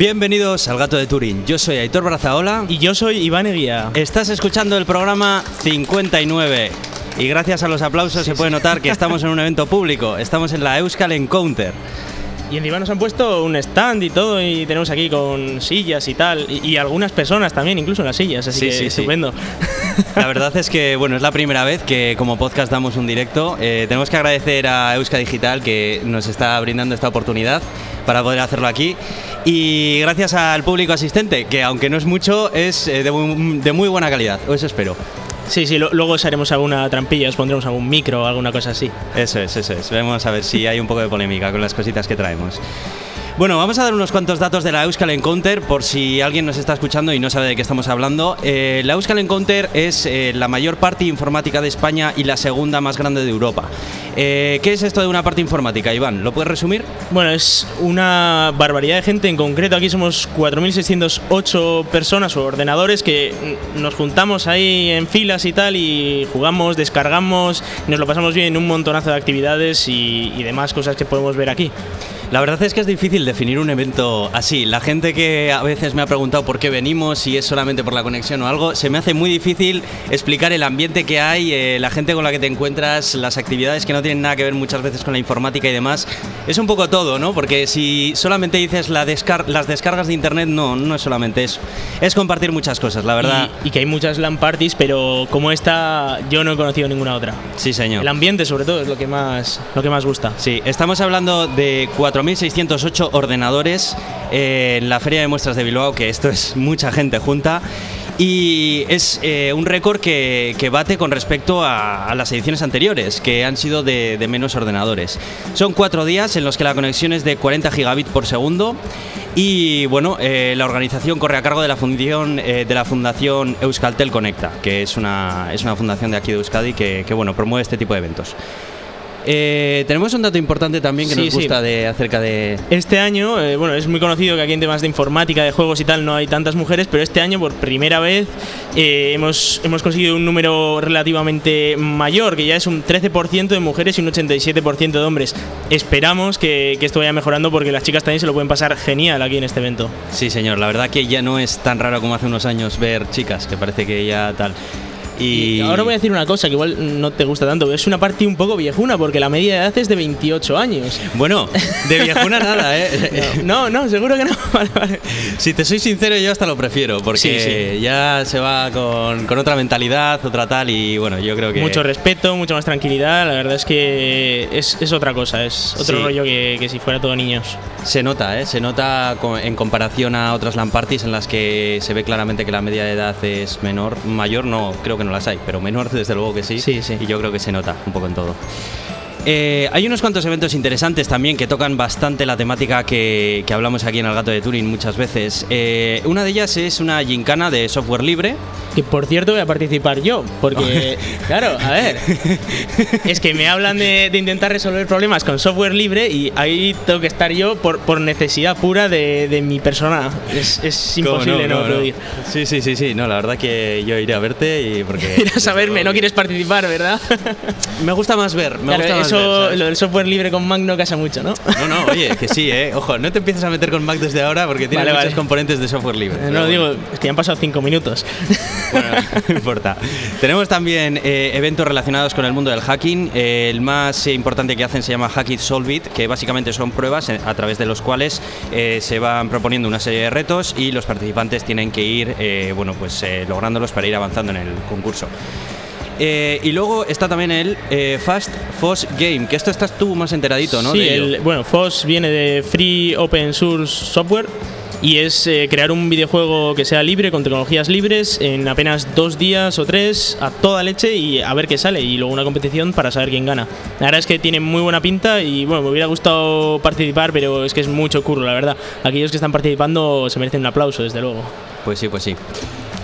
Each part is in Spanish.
Bienvenidos al Gato de Turín. Yo soy Aitor Brazaola. Y yo soy Iván Eguía. Estás escuchando el programa 59. Y gracias a los aplausos se puede notar que estamos en un evento público. Estamos en la Euskal Encounter. Y encima nos han puesto un stand y todo, y tenemos aquí con sillas y tal, y, algunas personas también, incluso en las sillas, así que sí, estupendo. La verdad es que, bueno, es la primera vez que como podcast damos un directo. Eh, tenemos que agradecer a Euska Digital que nos está brindando esta oportunidad para poder hacerlo aquí. Y gracias al público asistente, que aunque no es mucho, es eh, de, muy, de muy buena calidad, o eso espero. Sí, sí, luego os haremos alguna trampilla, os pondremos algún micro o alguna cosa así. Eso es, eso es. Vamos a ver si hay un poco de polémica con las cositas que traemos. Bueno, vamos a dar unos cuantos datos de la Euskal Encounter por si alguien nos está escuchando y no sabe de qué estamos hablando. Eh, la Euskal Encounter es eh, la mayor parte informática de España y la segunda más grande de Europa. Eh, ¿Qué es esto de una parte informática, Iván? ¿Lo puedes resumir? Bueno, es una barbaridad de gente. En concreto, aquí somos 4.608 personas o ordenadores que nos juntamos ahí en filas y tal y jugamos, descargamos, nos lo pasamos bien en un montonazo de actividades y, y demás cosas que podemos ver aquí. La verdad es que es difícil definir un evento así. La gente que a veces me ha preguntado por qué venimos, si es solamente por la conexión o algo, se me hace muy difícil explicar el ambiente que hay, eh, la gente con la que te encuentras, las actividades que no tienen nada que ver muchas veces con la informática y demás. Es un poco todo, ¿no? Porque si solamente dices la las descargas de internet, no, no es solamente eso. Es compartir muchas cosas, la verdad. Y, que hay muchas LAN parties, pero como esta, yo no he conocido ninguna otra. Sí, señor. El ambiente, sobre todo, es lo que más, lo que más gusta. Sí, estamos hablando de cuatro 4.608 ordenadores eh, en la Feria de Muestras de Bilbao, que esto es mucha gente junta. Y es eh, un récord que, bate con respecto a, las ediciones anteriores, que han sido de, menos ordenadores. Son cuatro días en los que la conexión es de 40 gigabits por segundo. Y bueno, eh, la organización corre a cargo de la fundación, de la fundación Euskaltel Conecta, que es una, es una fundación de aquí de Euskadi que, que bueno, promueve este tipo de eventos. Eh, tenemos un dato importante también que nos gusta de acerca de. Este año, eh, bueno, es muy conocido que aquí en temas de informática, de juegos y tal, no hay tantas mujeres, pero este año, por primera vez, eh, hemos, hemos conseguido un número relativamente mayor, que ya es un 13% de mujeres y un 87% de hombres. Esperamos que, que, esto vaya mejorando porque las chicas también se lo pueden pasar genial aquí en este evento. Sí, señor, la verdad que ya no es tan raro como hace unos años ver chicas, que parece que ya tal. Y... ahora voy a decir una cosa que igual no te gusta tanto, es una parte un poco viejuna porque la media de edad es de 28 años. Bueno, de viejuna nada, ¿eh? No, no, seguro que no. Si te soy sincero, yo hasta lo prefiero porque ya se va con, con, otra mentalidad, otra tal y bueno, yo creo que... Mucho respeto, mucha más tranquilidad, la verdad es que es, es otra cosa, es otro rollo que, que, si fuera todo niños. Se nota, ¿eh? Se nota en comparación a otras lamparties en las que se ve claramente que la media de edad es menor, mayor no, creo que no las hay, pero menor desde luego que sí. Sí, sí. Y yo creo que se nota un poco en todo. Eh, hay unos cuantos eventos interesantes también que tocan bastante la temática que, hablamos aquí en El Gato de Turing muchas veces. Eh, una de ellas es una gincana de software libre. Que por cierto voy a participar yo, porque, claro, a ver, es que me hablan de, intentar resolver problemas con software libre y ahí tengo que estar yo por, por necesidad pura de, mi persona. Es, imposible no, no, Sí, sí, sí, sí, no, la verdad que yo iré a verte y porque... Irás a verme, no quieres participar, ¿verdad? me gusta más ver, me gusta más lo del software libre con Mac no casa mucho, ¿no? No, no, oye, que sí, ¿eh? Ojo, no te empieces a meter con Mac desde ahora porque tiene muchos componentes de software libre. No, lo digo, es que ya han pasado cinco minutos. Bueno, no importa. Tenemos también eh, eventos relacionados con el mundo del hacking. el más importante que hacen se llama Hack It Solve It, que básicamente son pruebas a través de los cuales eh, se van proponiendo una serie de retos y los participantes tienen que ir, eh, bueno, pues lográndolos para ir avanzando en el concurso. Eh, y luego está también el eh, Fast FOSS Game, que esto estás tú más enteradito, ¿no? Sí, el, bueno, FOSS viene de Free Open Source Software y es eh, crear un videojuego que sea libre, con tecnologías libres, en apenas dos días o tres, a toda leche y a ver qué sale. Y luego una competición para saber quién gana. La verdad es que tiene muy buena pinta y bueno, me hubiera gustado participar, pero es que es mucho curro, la verdad. Aquellos que están participando se merecen un aplauso, desde luego. Pues sí, pues sí.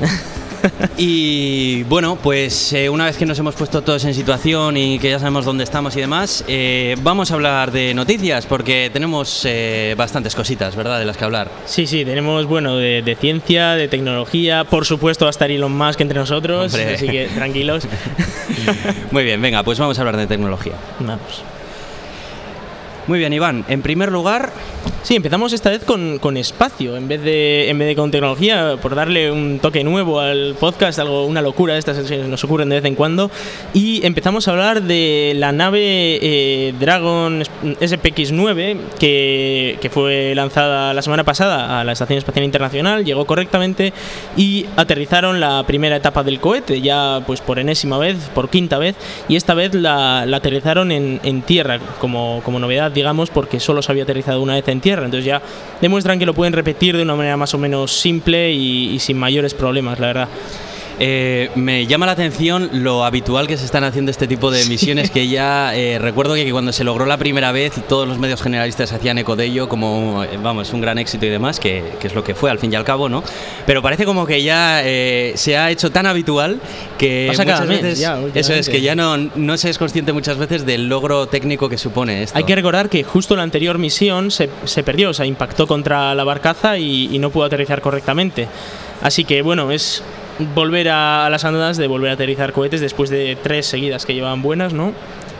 y bueno, pues eh, una vez que nos hemos puesto todos en situación y que ya sabemos dónde estamos y demás, eh, vamos a hablar de noticias porque tenemos eh, bastantes cositas, ¿verdad? De las que hablar. Sí, sí, tenemos, bueno, de, ciencia, de tecnología, por supuesto va a estar Elon Musk entre nosotros, así que tranquilos. Muy bien, venga, pues vamos a hablar de tecnología. Vamos. Muy bien, Iván. En primer lugar, Sí, empezamos esta vez con, con, espacio, en vez, de, en vez de con tecnología, por darle un toque nuevo al podcast, algo, una locura estas que nos ocurren de vez en cuando. Y empezamos a hablar de la nave eh, Dragon SPX-9, que, que fue lanzada la semana pasada a la Estación Espacial Internacional, llegó correctamente y aterrizaron la primera etapa del cohete, ya pues por enésima vez, por quinta vez, y esta vez la, la aterrizaron en, en tierra, como, como novedad, digamos, porque solo se había aterrizado una vez en tierra entonces ya demuestran que lo pueden repetir de una manera más o menos simple y, sin mayores problemas, la verdad. Eh, me llama la atención lo habitual que se están haciendo este tipo de misiones que ya eh, recuerdo que cuando se logró la primera vez todos los medios generalistas hacían eco de ello como eh, vamos un gran éxito y demás que, que, es lo que fue al fin y al cabo no pero parece como que ya eh, se ha hecho tan habitual que Pasa muchas veces ya, eso es que ya no, no se es consciente muchas veces del logro técnico que supone esto. Hay que recordar que justo la anterior misión se, se perdió o sea impactó contra la barcaza y, y no pudo aterrizar correctamente. Así que bueno es volver a, a, las andadas de volver a aterrizar cohetes después de tres seguidas que llevaban buenas, ¿no?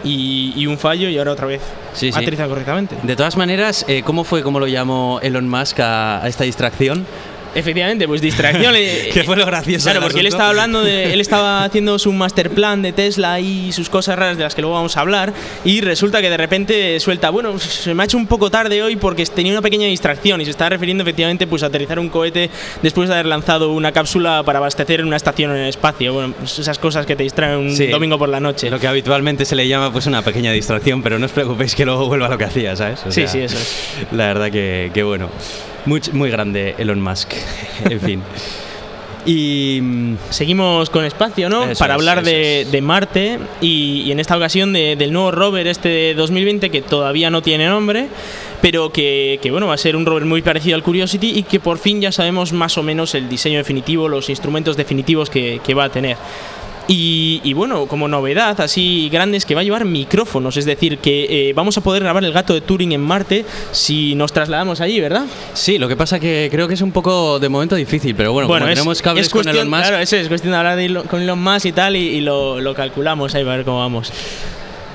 Y, y un fallo y ahora otra vez sí, sí. aterriza correctamente. De todas maneras, eh, ¿cómo fue, cómo lo llamó Elon Musk a, a esta distracción? Efectivamente, pues distracción. ¿Qué fue lo gracioso? Claro, porque él estaba hablando de. Él estaba haciendo su master plan de Tesla y sus cosas raras de las que luego vamos a hablar. Y resulta que de repente suelta, bueno, se me ha hecho un poco tarde hoy porque tenía una pequeña distracción. Y se está refiriendo efectivamente pues, a aterrizar un cohete después de haber lanzado una cápsula para abastecer en una estación en el espacio. Bueno, pues esas cosas que te distraen un sí, domingo por la noche. Lo que habitualmente se le llama pues una pequeña distracción, pero no os preocupéis que luego vuelva a lo que hacía, ¿sabes? O sí, sea, sí, eso es. La verdad que, que bueno. Muy, muy grande Elon Musk. en fin. Y seguimos con espacio, ¿no? Eso Para es, hablar de, Marte y, y en esta ocasión de- del nuevo rover este de 2020 que todavía no tiene nombre, pero que, que, bueno va a ser un rover muy parecido al Curiosity y que por fin ya sabemos más o menos el diseño definitivo, los instrumentos definitivos que, que va a tener. Y, y, bueno, como novedad así grande es que va a llevar micrófonos, es decir, que eh, vamos a poder grabar el gato de Turing en Marte si nos trasladamos allí, ¿verdad? Sí, lo que pasa que creo que es un poco de momento difícil, pero bueno, bueno como es, tenemos cables es cuestión, con Elon Musk, Claro, eso es cuestión de hablar de Elon, con Elon Musk y tal y, y lo, lo, calculamos ahí para ver cómo vamos.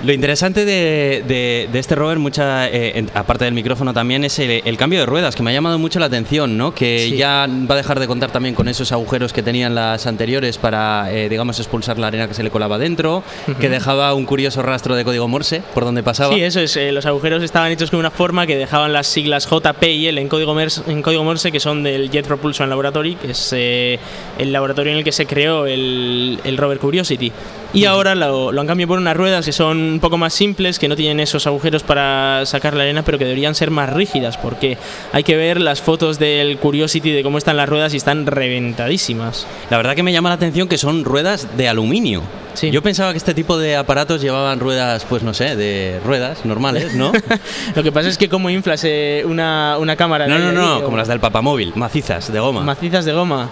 Lo interesante de, de, de este rover, mucha, eh, en, aparte del micrófono también, es el, el, cambio de ruedas, que me ha llamado mucho la atención, ¿no? Que sí. ya va a dejar de contar también con esos agujeros que tenían las anteriores para, eh, digamos, expulsar la arena que se le colaba dentro, uh -huh. que dejaba un curioso rastro de código Morse por donde pasaba. Sí, eso es. Eh, los agujeros estaban hechos con una forma que dejaban las siglas JP y L en código, Morse, en código Morse, que son del Jet Propulsion Laboratory, que es eh, el laboratorio en el que se creó el, el rover Curiosity. Y ahora lo, lo, han cambiado por unas ruedas que son un poco más simples, que no tienen esos agujeros para sacar la arena, pero que deberían ser más rígidas, porque hay que ver las fotos del Curiosity de cómo están las ruedas y están reventadísimas. La verdad que me llama la atención que son ruedas de aluminio. Sí. Yo pensaba que este tipo de aparatos llevaban ruedas, pues no sé, de ruedas normales, ¿no? Lo que pasa es que como inflas eh, una, una cámara... No, no, no, como las del papamóvil, macizas de goma. Macizas de goma.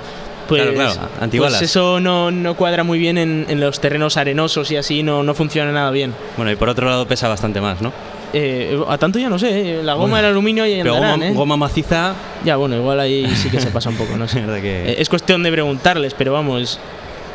Pues, claro, claro, antibalas. Pues eso no, no cuadra muy bien en, en, los terrenos arenosos y así no, no funciona nada bien. Bueno, y por otro lado pesa bastante más, ¿no? Eh, a tanto ya no sé, la goma bueno, del aluminio y pero andarán, goma, ¿eh? goma maciza. Ya, bueno, igual ahí sí que se pasa un poco, no sé. que... Eh, es cuestión de preguntarles, pero vamos.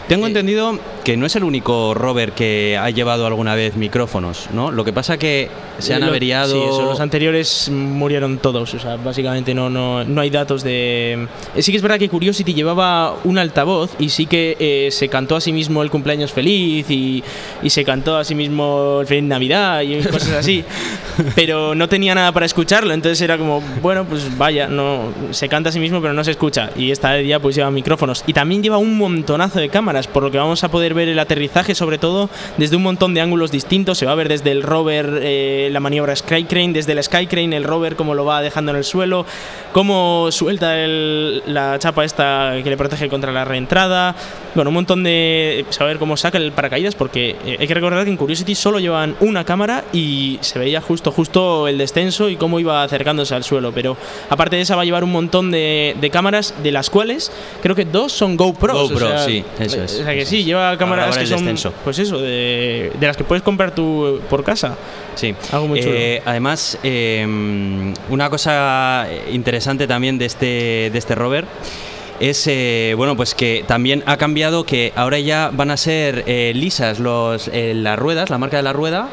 Tengo entendido que no es el único rover que ha llevado alguna vez micrófonos, ¿no? Lo que pasa que se han Lo, averiado. Sí, eso, los anteriores murieron todos, o sea, básicamente no, no, no hay datos de. Eh, sí que es verdad que Curiosity llevaba un altavoz y sí que eh, se cantó a sí mismo el cumpleaños feliz y, y, se cantó a sí mismo el feliz Navidad y cosas así, pero no tenía nada para escucharlo, entonces era como, bueno, pues vaya, no se canta a sí mismo pero no se escucha y esta día pues lleva micrófonos y también lleva un montonazo de cámaras por lo que vamos a poder ver el aterrizaje sobre todo desde un montón de ángulos distintos. Se va a ver desde el rover eh, la maniobra Skycrane, desde el Skycrane el rover cómo lo va dejando en el suelo, cómo suelta el, la chapa esta que le protege contra la reentrada. Bueno, un montón de... saber cómo saca el paracaídas porque eh, hay que recordar que en Curiosity solo llevan una cámara y se veía justo justo el descenso y cómo iba acercándose al suelo. Pero aparte de esa va a llevar un montón de, de cámaras de las cuales creo que dos son GoPros. GoPro, o sea, sí, eso es. O sea que sí, lleva cámaras que son, descenso. pues eso, de, de, las que puedes comprar tú por casa. Sí. Algo muy chulo. Eh, además, eh, una cosa interesante también de este, de este rover es eh, bueno pues que también ha cambiado que ahora ya van a ser eh, lisas los, eh, las ruedas, la marca de la rueda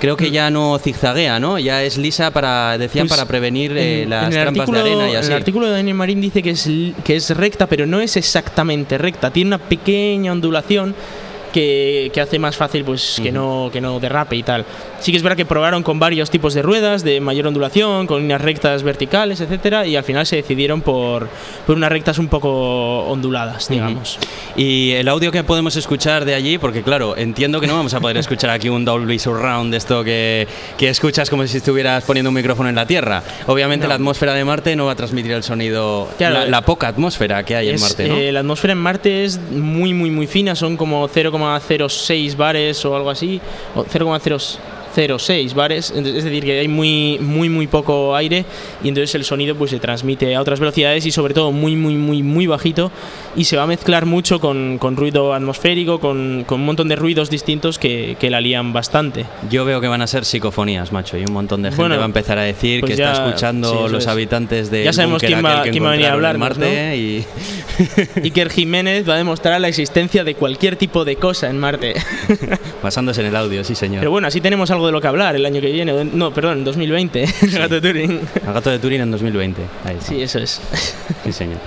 creo que ya no zigzaguea, ¿no? Ya es lisa para, decían, Pues, para prevenir eh, en- las en trampas de arena y así. El artículo de Daniel Marín dice que es, que es recta, pero no es exactamente recta. Tiene una pequeña ondulación que, que hace más fácil pues que, no, que no derrape y tal. Sí que es verdad que probaron con varios tipos de ruedas de mayor ondulación, con líneas rectas verticales, etcétera, y al final se decidieron por, por unas rectas un poco onduladas, digamos. Y el audio que podemos escuchar de allí, porque claro, entiendo que no vamos a poder escuchar aquí un Dolby Surround esto que, que escuchas como si estuvieras poniendo un micrófono en la Tierra. Obviamente No. la atmósfera de Marte no va a transmitir el sonido, Claro, la, la poca atmósfera que hay en Es, Marte, ¿no? eh, la atmósfera en Marte es muy, muy, muy fina, son como 0,06 bares o algo así, o 0,006 bares, es decir, que hay muy, muy, muy poco aire y entonces el sonido pues se transmite a otras velocidades y sobre todo muy, muy, muy, muy bajito y se va a mezclar mucho con, con ruido atmosférico, con, con un montón de ruidos distintos que, que la lían bastante. Yo veo que van a ser psicofonías, macho, y un montón de gente Bueno, va a empezar a decir pues que ya- está escuchando sí, los es. habitantes de Ya sabemos quién va- quién va a venir a hablarnos, Marte y Iker Jiménez va a demostrar la existencia de cualquier tipo de cosa en Marte. basándose en el audio, sí señor. Pero bueno, así tenemos algo de lo que hablar el año que viene. No, perdón, en 2020. el gato de Turing. El gato de Turing en 2020. Ahí. Sí, eso es. Sí, señor.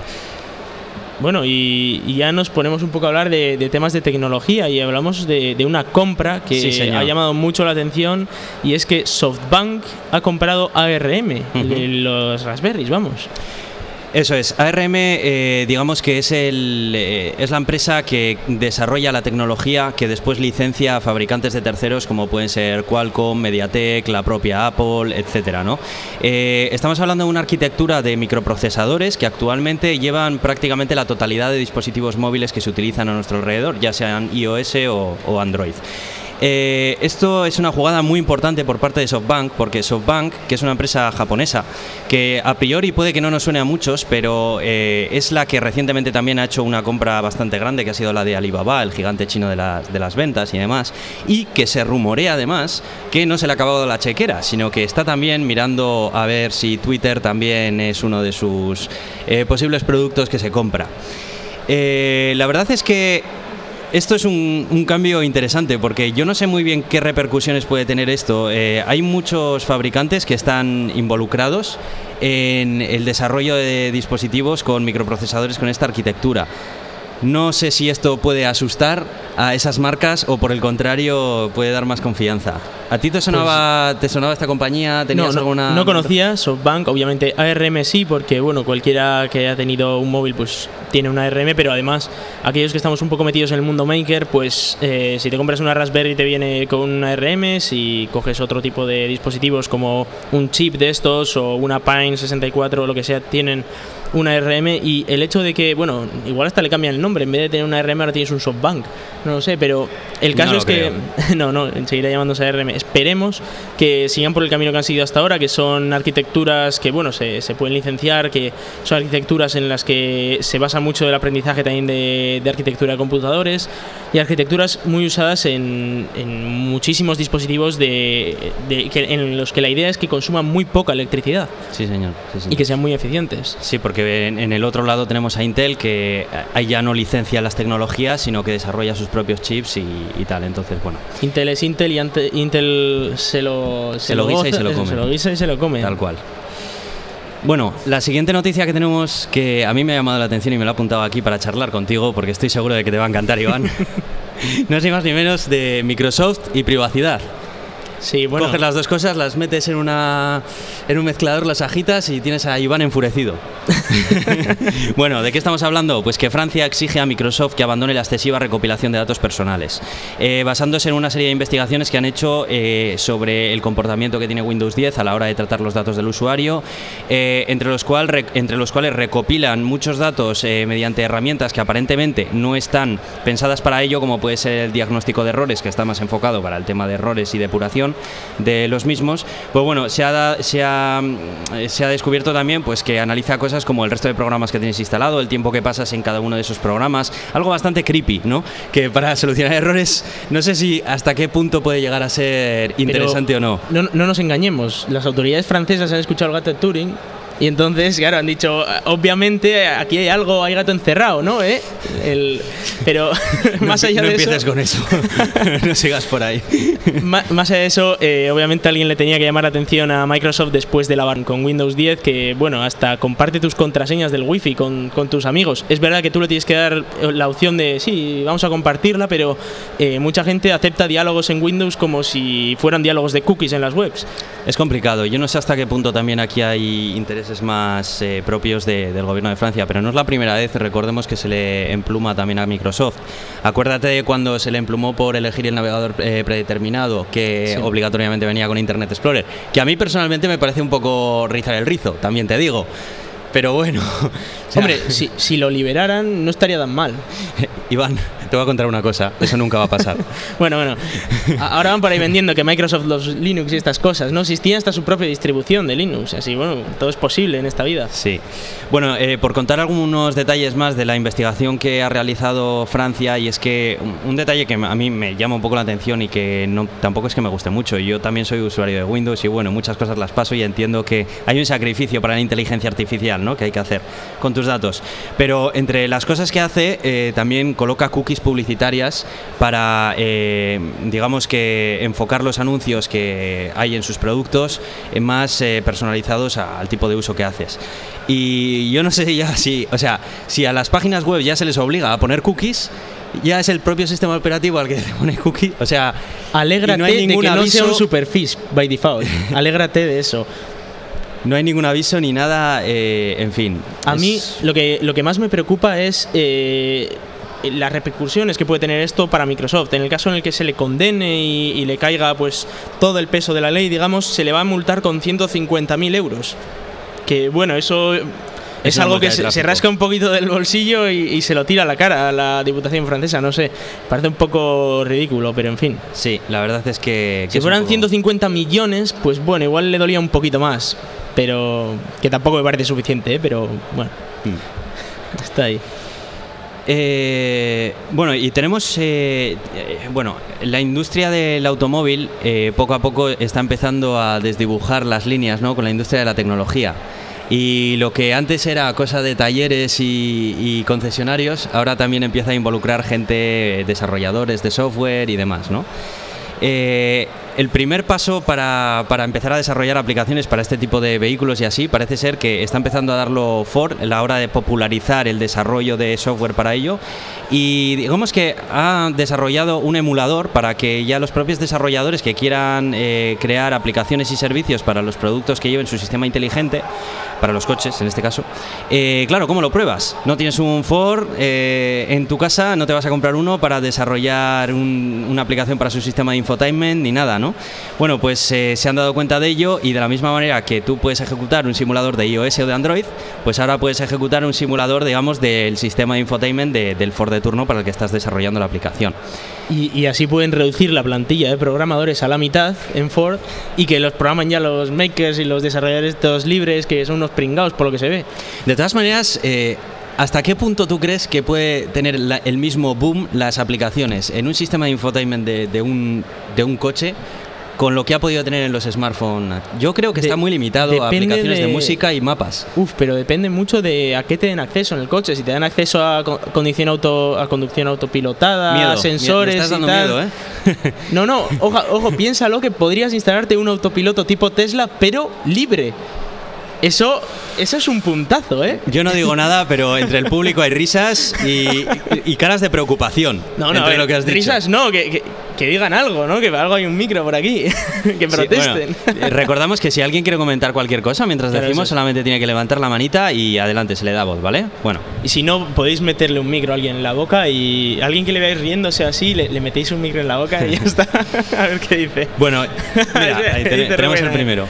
Bueno, y, y ya nos ponemos un poco a hablar de, de temas de tecnología y hablamos de, de una compra que Sí, ha llamado mucho la atención y es que SoftBank ha comprado ARM, Ujú. de los Raspberries, vamos. Eso es. ARM, eh, digamos que es, el, eh, es la empresa que desarrolla la tecnología que después licencia a fabricantes de terceros como pueden ser Qualcomm, Mediatek, la propia Apple, etcétera, ¿no? Eh, estamos hablando de una arquitectura de microprocesadores que actualmente llevan prácticamente la totalidad de dispositivos móviles que se utilizan a nuestro alrededor, ya sean iOS o Android. Eh, esto es una jugada muy importante por parte de SoftBank, porque SoftBank, que es una empresa japonesa, que a priori puede que no nos suene a muchos, pero eh, es la que recientemente también ha hecho una compra bastante grande, que ha sido la de Alibaba, el gigante chino de las, ventas y demás, y que se rumorea además que no se le ha acabado la chequera, sino que está también mirando a ver si Twitter también es uno de sus eh, posibles productos que se compra. La verdad es que esto es un, cambio interesante porque yo no sé muy bien qué repercusiones puede tener esto. Eh, hay muchos fabricantes que están involucrados en el desarrollo de dispositivos con microprocesadores con esta arquitectura. No sé si esto puede asustar a esas marcas o por el contrario puede dar más confianza. ¿A ti te sonaba, te sonaba esta compañía? ¿Tenías No, no, alguna...? no conocía SoftBank, obviamente ARM sí, porque bueno, cualquiera que haya tenido un móvil pues tiene una ARM, pero además aquellos que estamos un poco metidos en el mundo maker, pues eh, si te compras una Raspberry te viene con una ARM, si coges otro tipo de dispositivos como un chip de estos o una Pine 64 o lo que sea, tienen una ARM y el hecho de que, bueno, igual hasta le cambian el nombre, en vez de tener una ARM ahora tienes un SoftBank, no lo sé, pero el caso No es que no, no, seguirá llamándose ARM. Esperemos que sigan por el camino que han seguido hasta ahora, que son arquitecturas que, bueno, se, se pueden licenciar, que son arquitecturas en las que se basa mucho el aprendizaje también de, de arquitectura de computadores y arquitecturas muy usadas en, en muchísimos dispositivos de, de- que- en los que la idea es que consuman muy poca electricidad Sí, señor. sí, señor. y que sean muy eficientes. Sí, porque en, en el otro lado tenemos a Intel que ahí ya no licencia las tecnologías, sino que desarrolla sus propios chips y, y tal. Entonces, bueno, Intel es Intel y ante- Intel se lo, Se lo guisa y goza- se lo eso, come. Se lo guisa y se lo come. tal cual. Bueno, la siguiente noticia que tenemos que a mí me ha llamado la atención y me lo he apuntado aquí para charlar contigo porque estoy seguro de que te va a encantar, Iván. no es ni más ni menos de Microsoft y privacidad. Sí, bueno. Coges las dos cosas, las metes en una en un mezclador, las agitas y tienes a Iván enfurecido. bueno, ¿de qué estamos hablando? Pues que Francia exige a Microsoft que abandone la excesiva recopilación de datos personales, eh, basándose en una serie de investigaciones que han hecho eh, sobre el comportamiento que tiene Windows 10 a la hora de tratar los datos del usuario, eh, entre, los cual, re- entre los cuales recopilan muchos datos mediante herramientas que aparentemente no están pensadas para ello, como puede ser el diagnóstico de errores, que está más enfocado para el tema de errores y depuración de los mismos. Pues bueno, se ha, da- se ha, se ha descubierto también pues, que analiza cosas como el resto de programas que tienes instalado, el tiempo que pasas en cada uno de esos programas, algo bastante creepy, ¿no? Que para solucionar errores, no sé si hasta qué punto puede llegar a ser Pero interesante o no. no. No nos engañemos, las autoridades francesas han escuchado el gato de Turing Y entonces, claro, han dicho, obviamente aquí hay algo, hay gato encerrado, ¿no? ¿Eh? El, pero más allá no de empieces eso... con eso. no sigas por ahí. Ma- Más allá de eso, eh, obviamente alguien le tenía que llamar la atención a Microsoft después de la ban con Windows 10, que bueno, hasta comparte tus contraseñas del Wi-Fi con, con tus amigos. Es verdad que tú le tienes que dar eh, la opción de, sí, vamos a compartirla, pero eh, mucha gente acepta diálogos en Windows como si fueran diálogos de cookies en las webs. Es complicado. Yo no sé hasta qué punto también aquí hay intereses más eh, propios de- del gobierno de Francia, pero no es la primera vez. Recordemos que se le empluma también a Microsoft. Acuérdate de cuando se le emplumó por elegir el navegador eh, predeterminado, que Sí. obligatoriamente venía con Internet Explorer, que a mí personalmente me parece un poco rizar el rizo, también te digo. Pero bueno, o sea, Hombre, si, si lo liberaran no estaría tan mal. Iván, te voy a contar una cosa, eso nunca va a pasar. Bueno, bueno. Ahora van por ahí vendiendo que Microsoft los Linux y estas cosas, ¿no? Tiene hasta su propia distribución de Linux, así, bueno, todo es posible en esta vida. Sí. Bueno, eh, por contar algunos detalles más de la investigación que ha realizado Francia, y es que un, un detalle que a mí me llama un poco la atención y que no, tampoco es que me guste mucho. Yo también soy usuario de Windows y bueno, muchas cosas las paso y entiendo que hay un sacrificio para la inteligencia artificial, ¿no? Que hay que hacer con tus datos. Pero entre las cosas que hace, eh, también coloca cookies publicitarias para, eh, digamos que, enfocar los anuncios que hay en sus productos más eh, personalizados al tipo de uso que haces. Y yo no sé ya si, o sea, si a las páginas web ya se les obliga a poner cookies, ya es el propio sistema operativo al que te pone cookies. O sea, Alégrate no hay de que no sea un superfish by default. Alégrate de eso. No hay ningún aviso ni nada, eh, en fin. A es- mí lo que, lo que más me preocupa es eh, las repercusiones que puede tener esto para Microsoft. En el caso en el que se le condene y, y le caiga pues todo el peso de la ley, digamos, se le va a multar con 150.000 euros. Que bueno, eso es algo que se, rasca un poquito del bolsillo y, y se lo tira a la cara a la Diputación francesa. No sé, parece un poco ridículo, pero en fin. Sí, la verdad es que... que Si fueran poco- 150 millones, pues bueno, igual le dolía un poquito más. Pero que tampoco me parece suficiente, ¿eh? pero bueno, Mm. está ahí. Eh, bueno, y tenemos, eh, eh, bueno, la industria del automóvil eh, poco a poco está empezando a desdibujar las líneas, ¿no? Con la industria de la tecnología. Y lo que antes era cosa de talleres y, y concesionarios, ahora también empieza a involucrar gente, desarrolladores de software y demás, ¿no? Eh, el primer paso para, para empezar a desarrollar aplicaciones para este tipo de vehículos y así parece ser que está empezando a darlo Ford a la hora de popularizar el desarrollo de software para ello y digamos que ha desarrollado un emulador para que ya los propios desarrolladores que quieran eh, crear aplicaciones y servicios para los productos que lleven su sistema inteligente, para los coches en este caso, eh, claro, ¿cómo lo pruebas? No tienes un Ford eh, en tu casa, no te vas a comprar uno para desarrollar un- una aplicación para su sistema de infotainment ni nada, ¿no? Bueno, pues eh, se han dado cuenta de ello y de la misma manera que tú puedes ejecutar un simulador de iOS o de Android, pues ahora puedes ejecutar un simulador, digamos, del sistema de infotainment de- del Ford de turno para el que estás desarrollando la aplicación. Y, y así pueden reducir la plantilla de programadores a la mitad en Ford y que los programan ya los makers y los desarrolladores estos libres que son unos pringados por lo que se ve. De todas maneras, eh, ¿hasta qué punto tú crees que puede tener la- el mismo boom las aplicaciones en un sistema de infotainment de, de un, de un coche con lo que ha podido tener en los smartphones? Yo creo que De- está muy limitado a aplicaciones de... de- música y mapas. Uf, pero depende mucho de a qué te den acceso en el coche. Si te dan acceso a condición auto a conducción autopilotada, Miedo, a sensores me estás y dando tal. miedo, ¿eh? No, no, ojo, ojo, piénsalo que podrías instalarte un autopiloto tipo Tesla, pero libre. Eso, eso es un puntazo, ¿eh? Yo no digo nada, pero entre el público hay risas y, y caras de preocupación. No, no, entre lo que has dicho. risas no, que, que- que digan algo, ¿no? Que algo hay un micro por aquí, que Sí, protesten. bueno, eh, recordamos que si alguien quiere comentar cualquier cosa mientras Claro, decimos, eso. solamente tiene que levantar la manita y adelante, se le da voz, ¿vale? Bueno, Y si no, podéis meterle un micro a alguien en la boca y alguien que le veáis riéndose así, le, le metéis un micro en la boca y ya está. a ver qué dice. bueno mira, ahí tenemos el primero.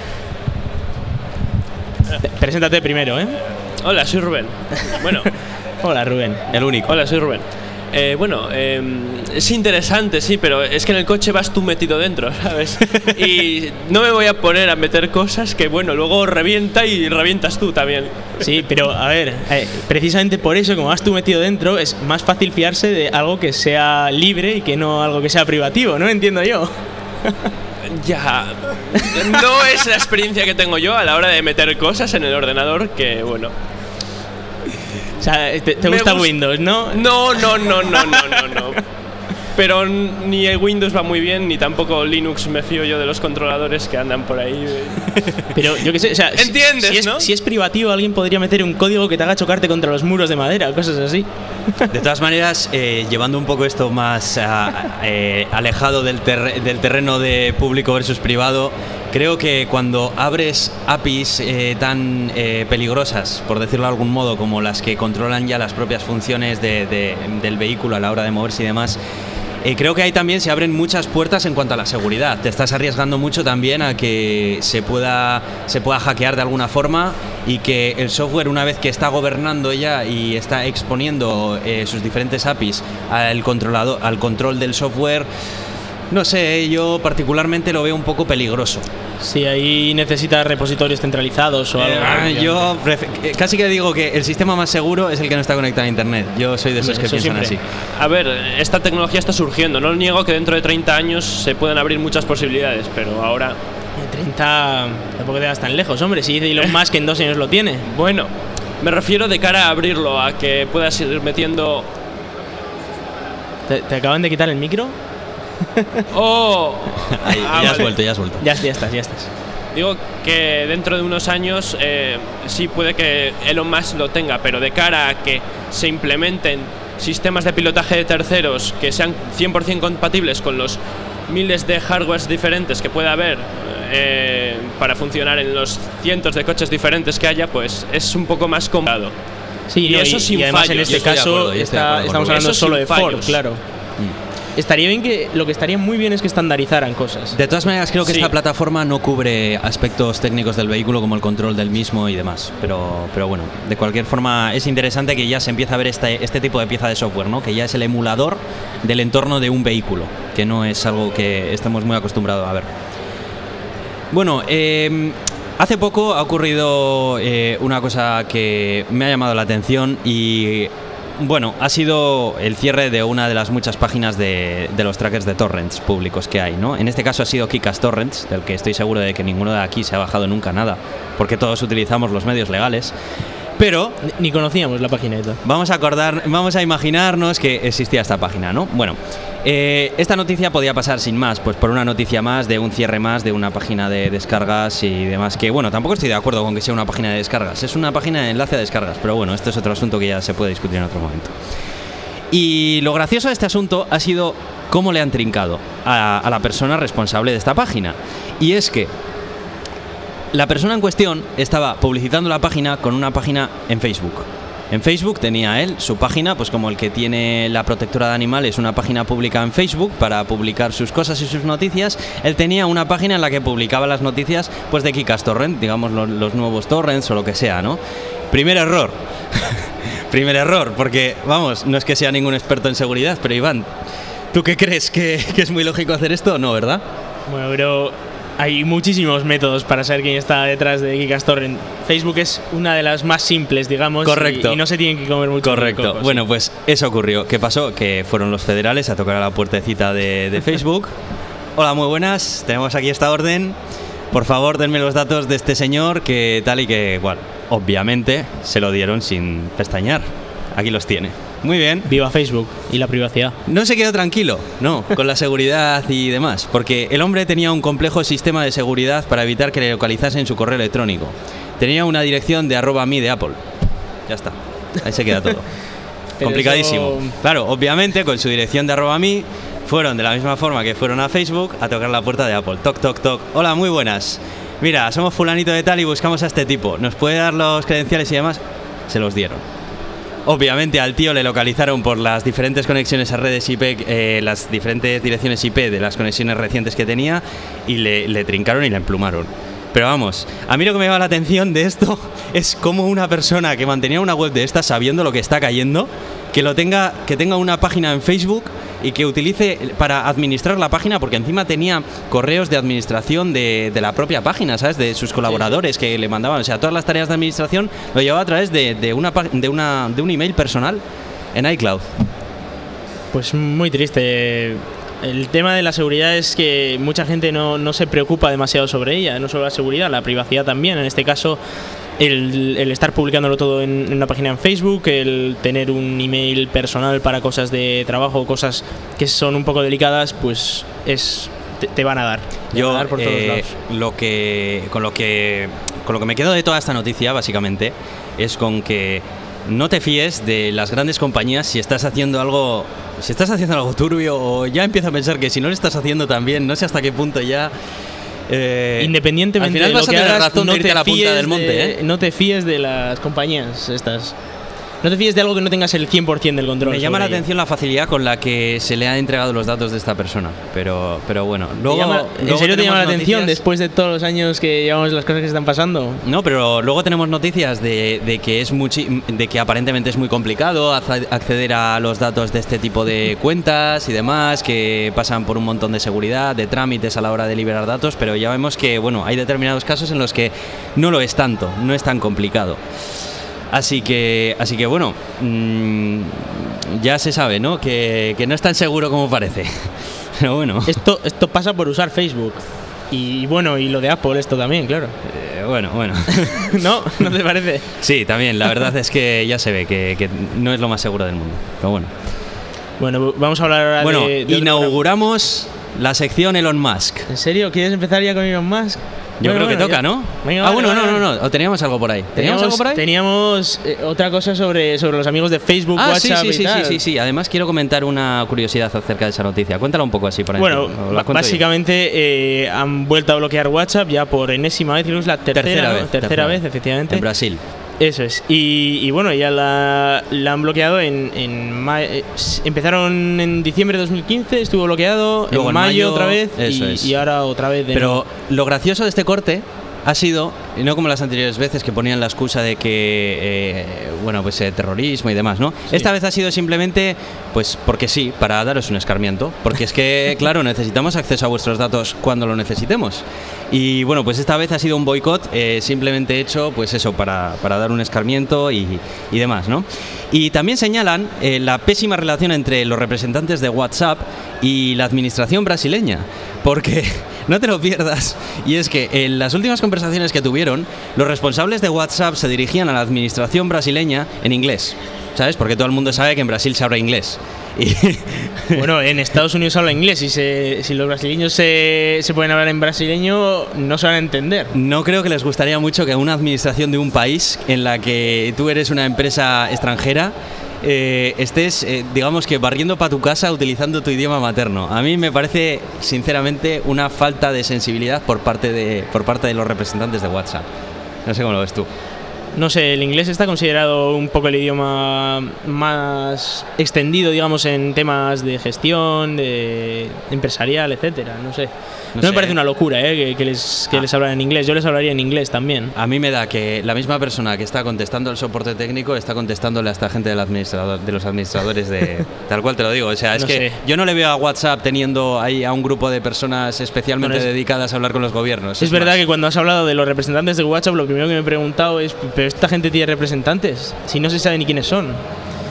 Preséntate primero, ¿eh? Hola, soy Rubén. Bueno, Hola, Rubén. El único. hola, soy Rubén. Eh, bueno, eh, es interesante, sí, pero es que en el coche vas tú metido dentro, ¿sabes? Y no me voy a poner a meter cosas que, bueno, luego revienta y revientas tú también. Sí, pero a ver, eh, precisamente por eso, como vas tú metido dentro, es más fácil fiarse de algo que sea libre y que no algo que sea privativo, ¿no? Entiendo yo. Ya. No es la experiencia que tengo yo a la hora de meter cosas en el ordenador que, bueno. O sea, te, gusta gust- Windows, ¿no? No, no, no, no, no, no, no. Pero ni el Windows va muy bien, ni tampoco Linux me fío yo de los controladores que andan por ahí. Pero yo qué sé, o sea, si- ¿Entiendes, si es, no? si es privativo, alguien podría meter un código que te haga chocarte contra los muros de madera, cosas así. De todas maneras, eh, llevando un poco esto más ah, eh, alejado del, terre- del terreno de público versus privado, creo que cuando abres APIs eh, tan eh, peligrosas, por decirlo de algún modo, como las que controlan ya las propias funciones de- de- del vehículo a la hora de moverse y demás, creo que ahí también se abren muchas puertas en cuanto a la seguridad. Te estás arriesgando mucho también a que se pueda, se pueda hackear de alguna forma y que el software, una vez que está gobernando ya y está exponiendo eh, sus diferentes APIs al, controlador, al control del software, no sé, yo particularmente lo veo un poco peligroso. Si ahí necesitas repositorios centralizados o algo. Ah, yo eh, casi que digo que el sistema más seguro es el que no está conectado a internet. Yo soy de esos que piensan siempre. así. A ver, esta tecnología está surgiendo. No niego que dentro de 30 años se pueden abrir muchas posibilidades, pero ahora. En 30 tampoco te vas tan lejos, hombre. Si dice Elon Musk en dos años lo tiene. Bueno, me refiero de cara a abrirlo, a que puedas ir metiendo. ¿Te, te acaban de quitar el micro? ¡Oh! Ahí, Ah, ya has vale. vuelto, ya has vuelto. Ya, ya estás, ya estás. Digo que dentro de unos años eh, sí puede que Elon Musk lo tenga, pero de cara a que se implementen sistemas de pilotaje de terceros que sean 100% compatibles con los miles de hardwares diferentes que pueda haber eh, para funcionar en los cientos de coches diferentes que haya, pues es un poco más complicado. Sí, Y no, eso y, sin y además fallos. en este caso acuerdo, está- acuerdo estamos hablando solo de Ford, fallos. claro. Estaría bien que lo que estaría muy bien es que estandarizaran cosas. De todas maneras, creo que Sí. esta plataforma no cubre aspectos técnicos del vehículo como el control del mismo y demás. Pero, pero bueno, de cualquier forma es interesante que ya se empiece a ver este, este tipo de pieza de software, ¿no? Que ya es el emulador del entorno de un vehículo, que no es algo que estemos muy acostumbrados a ver. Bueno, eh, hace poco ha ocurrido eh, una cosa que me ha llamado la atención y bueno, ha sido el cierre de una de las muchas páginas de, de los trackers de torrents públicos que hay, ¿no? En este caso ha sido Kikas Torrents, del que estoy seguro de que ninguno de aquí se ha bajado nunca nada, porque todos utilizamos los medios legales. Pero Ni, conocíamos la página y todo. Vamos a acordar, vamos a imaginarnos que existía esta página, ¿no? Bueno, eh, esta noticia podía pasar sin más, pues por una noticia más, de un cierre más, de una página de descargas y demás. Que bueno, tampoco estoy de acuerdo con que sea una página de descargas, es una página de enlace a descargas, pero bueno, esto es otro asunto que ya se puede discutir en otro momento. Y lo gracioso de este asunto ha sido cómo le han trincado a, a la persona responsable de esta página. Y es que la persona en cuestión estaba publicitando la página con una página en Facebook. En Facebook tenía él su página, pues como el que tiene la protectora de animales, una página pública en Facebook para publicar sus cosas y sus noticias. Él tenía una página en la que publicaba las noticias pues de Kikas Torrent, digamos los, nuevos torrents o lo que sea, ¿no? Primer error. Primer error, porque vamos, no es que sea ningún experto en seguridad, pero Iván, ¿tú qué crees que, que es muy lógico hacer esto? No, ¿verdad? Bueno, pero hay muchísimos métodos para saber quién está detrás de Kikas Torrent. Facebook es una de las más simples, digamos. Correcto. Y, y no se tienen que comer mucho. Correcto. Bueno, pues eso ocurrió. ¿Qué pasó? Que fueron los federales a tocar a la puertecita de, de Facebook. Hola, muy buenas. Tenemos aquí esta orden. Por favor, denme los datos de este señor que tal y que, bueno, obviamente se lo dieron sin pestañear. Aquí los tiene. Muy bien. Viva Facebook y la privacidad. No se quedó tranquilo, no, con la seguridad y demás, porque el hombre tenía un complejo sistema de seguridad para evitar que le localizasen su correo electrónico. Tenía una dirección de arroba mi de Apple. Ya está, ahí se queda todo. Complicadísimo. eso- Claro, obviamente con su dirección de arroba mi fueron de la misma forma que fueron a Facebook a tocar la puerta de Apple. Toc, toc, toc. Hola, muy buenas. Mira, somos fulanito de tal y buscamos a este tipo. ¿Nos puede dar los credenciales y demás? Se los dieron. Obviamente al tío le localizaron por las diferentes conexiones a redes IP, eh, las diferentes direcciones IP de las conexiones recientes que tenía y le, trincaron y le emplumaron. Pero vamos, a mí lo que me llama la atención de esto es cómo una persona que mantenía una web de esta sabiendo lo que está cayendo, que lo tenga, que tenga una página en Facebook y que utilice para administrar la página, porque encima tenía correos de administración de, de la propia página, ¿sabes? De sus colaboradores que le mandaban. O sea, todas las tareas de administración lo llevaba a través de, de una, de, una, de un email personal en iCloud. Pues muy triste. El tema de la seguridad es que mucha gente no, no se preocupa demasiado sobre ella, no solo la seguridad, la privacidad también. En este caso, el, el estar publicándolo todo en, en una página en Facebook, el tener un email personal para cosas de trabajo, cosas que son un poco delicadas, pues es te, te van a dar. Te Yo van a dar por todos eh, lados. lo que con lo que con lo que me quedo de toda esta noticia básicamente es con que no te fíes de las grandes compañías si estás haciendo algo si estás haciendo algo turbio o ya empiezo a pensar que si no lo estás haciendo también no sé hasta qué punto ya eh, Independientemente al final de vas lo que a tener hagas, razón no de irte te a la punta fíes del monte de- ¿eh? No te fíes de las compañías estas. No te fíes de algo que no tengas el 100% del control. Me llama la ello. atención la facilidad con la que se le han entregado los datos de esta persona, pero, pero bueno. ¿Te Luego, llama- ¿En luego serio te llama la atención después de todos los años que llevamos las cosas que están pasando? No, pero luego tenemos noticias de, de que es muchi- de que aparentemente es muy complicado acceder a los datos de este tipo de cuentas y demás, que pasan por un montón de seguridad, de trámites a la hora de liberar datos, pero ya vemos que bueno, hay determinados casos en los que no lo es tanto, no es tan complicado. Así que, así que bueno, mm, ya se sabe, ¿no? Que, que no es tan seguro como parece. Pero bueno, Esto, esto pasa por usar Facebook. Y bueno, y lo de Apple, esto también, claro. eh, bueno, bueno. ¿No? ¿No te parece? Sí, también, la verdad es que ya se ve que, que no es lo más seguro del mundo. Pero bueno. Bueno, vamos a hablar ahora Bueno, de, de otro inauguramos la sección Elon Musk. ¿En serio? ¿Quieres empezar ya con Elon Musk? Yo Bueno, creo que bueno, toca, ya. ¿no? Venga, ah, bueno, vale, no, vale. no, no. ¿O teníamos algo por ahí? ¿Teníamos, algo por ahí? teníamos, eh, otra cosa sobre, sobre los amigos de Facebook, ah, WhatsApp sí, y sí, tal. sí, sí, sí. Además quiero comentar una curiosidad acerca de esa noticia. Cuéntala un poco así por Bueno, encima, o la ba- cuento yo. básicamente eh, han vuelto a bloquear WhatsApp ya por enésima vez, creo que es la tercera, Tercera ¿no? vez, tercera vez. efectivamente. En Brasil. Eso es. Y, y bueno, ya la, la han bloqueado en, en eh, Empezaron en diciembre de 2015, estuvo bloqueado, Luego en en mayo, otra vez eso y, es. y ahora otra vez de Pero nuevo. lo gracioso de este corte ha sido, no como las anteriores veces que ponían la excusa de que, eh, bueno, pues eh, terrorismo y demás, ¿no? Sí. Esta vez ha sido simplemente, pues porque sí, para daros un escarmiento. Porque es que, claro, necesitamos acceso a vuestros datos cuando lo necesitemos. Y bueno, pues esta vez ha sido un boicot eh, simplemente hecho, pues eso, para, para dar un escarmiento y, y demás, ¿no? Y también señalan eh, la pésima relación entre los representantes de WhatsApp y la administración brasileña. Porque no te lo pierdas. Y es que en las últimas conversaciones que tuvieron, los responsables de WhatsApp se dirigían a la administración brasileña en inglés. ¿Sabes? Porque todo el mundo sabe que en Brasil se habla inglés. Y Bueno, en Estados Unidos habla inglés y se- si los brasileños se, se pueden hablar en brasileño, no se van a entender. no creo que les gustaría mucho que una administración de un país en la que tú eres una empresa extranjera eh, estés, eh, digamos que barriendo para tu casa utilizando tu idioma materno. A mí me parece, sinceramente, una falta de sensibilidad por parte de, por parte de los representantes de WhatsApp. No sé cómo lo ves tú. No sé, el inglés está considerado un poco el idioma más extendido, digamos, en temas de gestión, de empresarial, etcétera. No sé. No No, sé. me parece una locura, ¿eh? Que, que les, que Ah. les hablan en inglés. Yo les hablaría en inglés también. A mí me da que la misma persona que está contestando el soporte técnico está contestándole a esta gente del administrador, de los administradores de... Tal cual te lo digo. O sea, es No que sé. yo no le veo a WhatsApp teniendo ahí a un grupo de personas especialmente Bueno, es- dedicadas a hablar con los gobiernos. Es, verdad más, que cuando has hablado de los representantes de WhatsApp, lo primero que me he preguntado es, ¿pero esta gente tiene representantes? Si no se sabe ni quiénes son.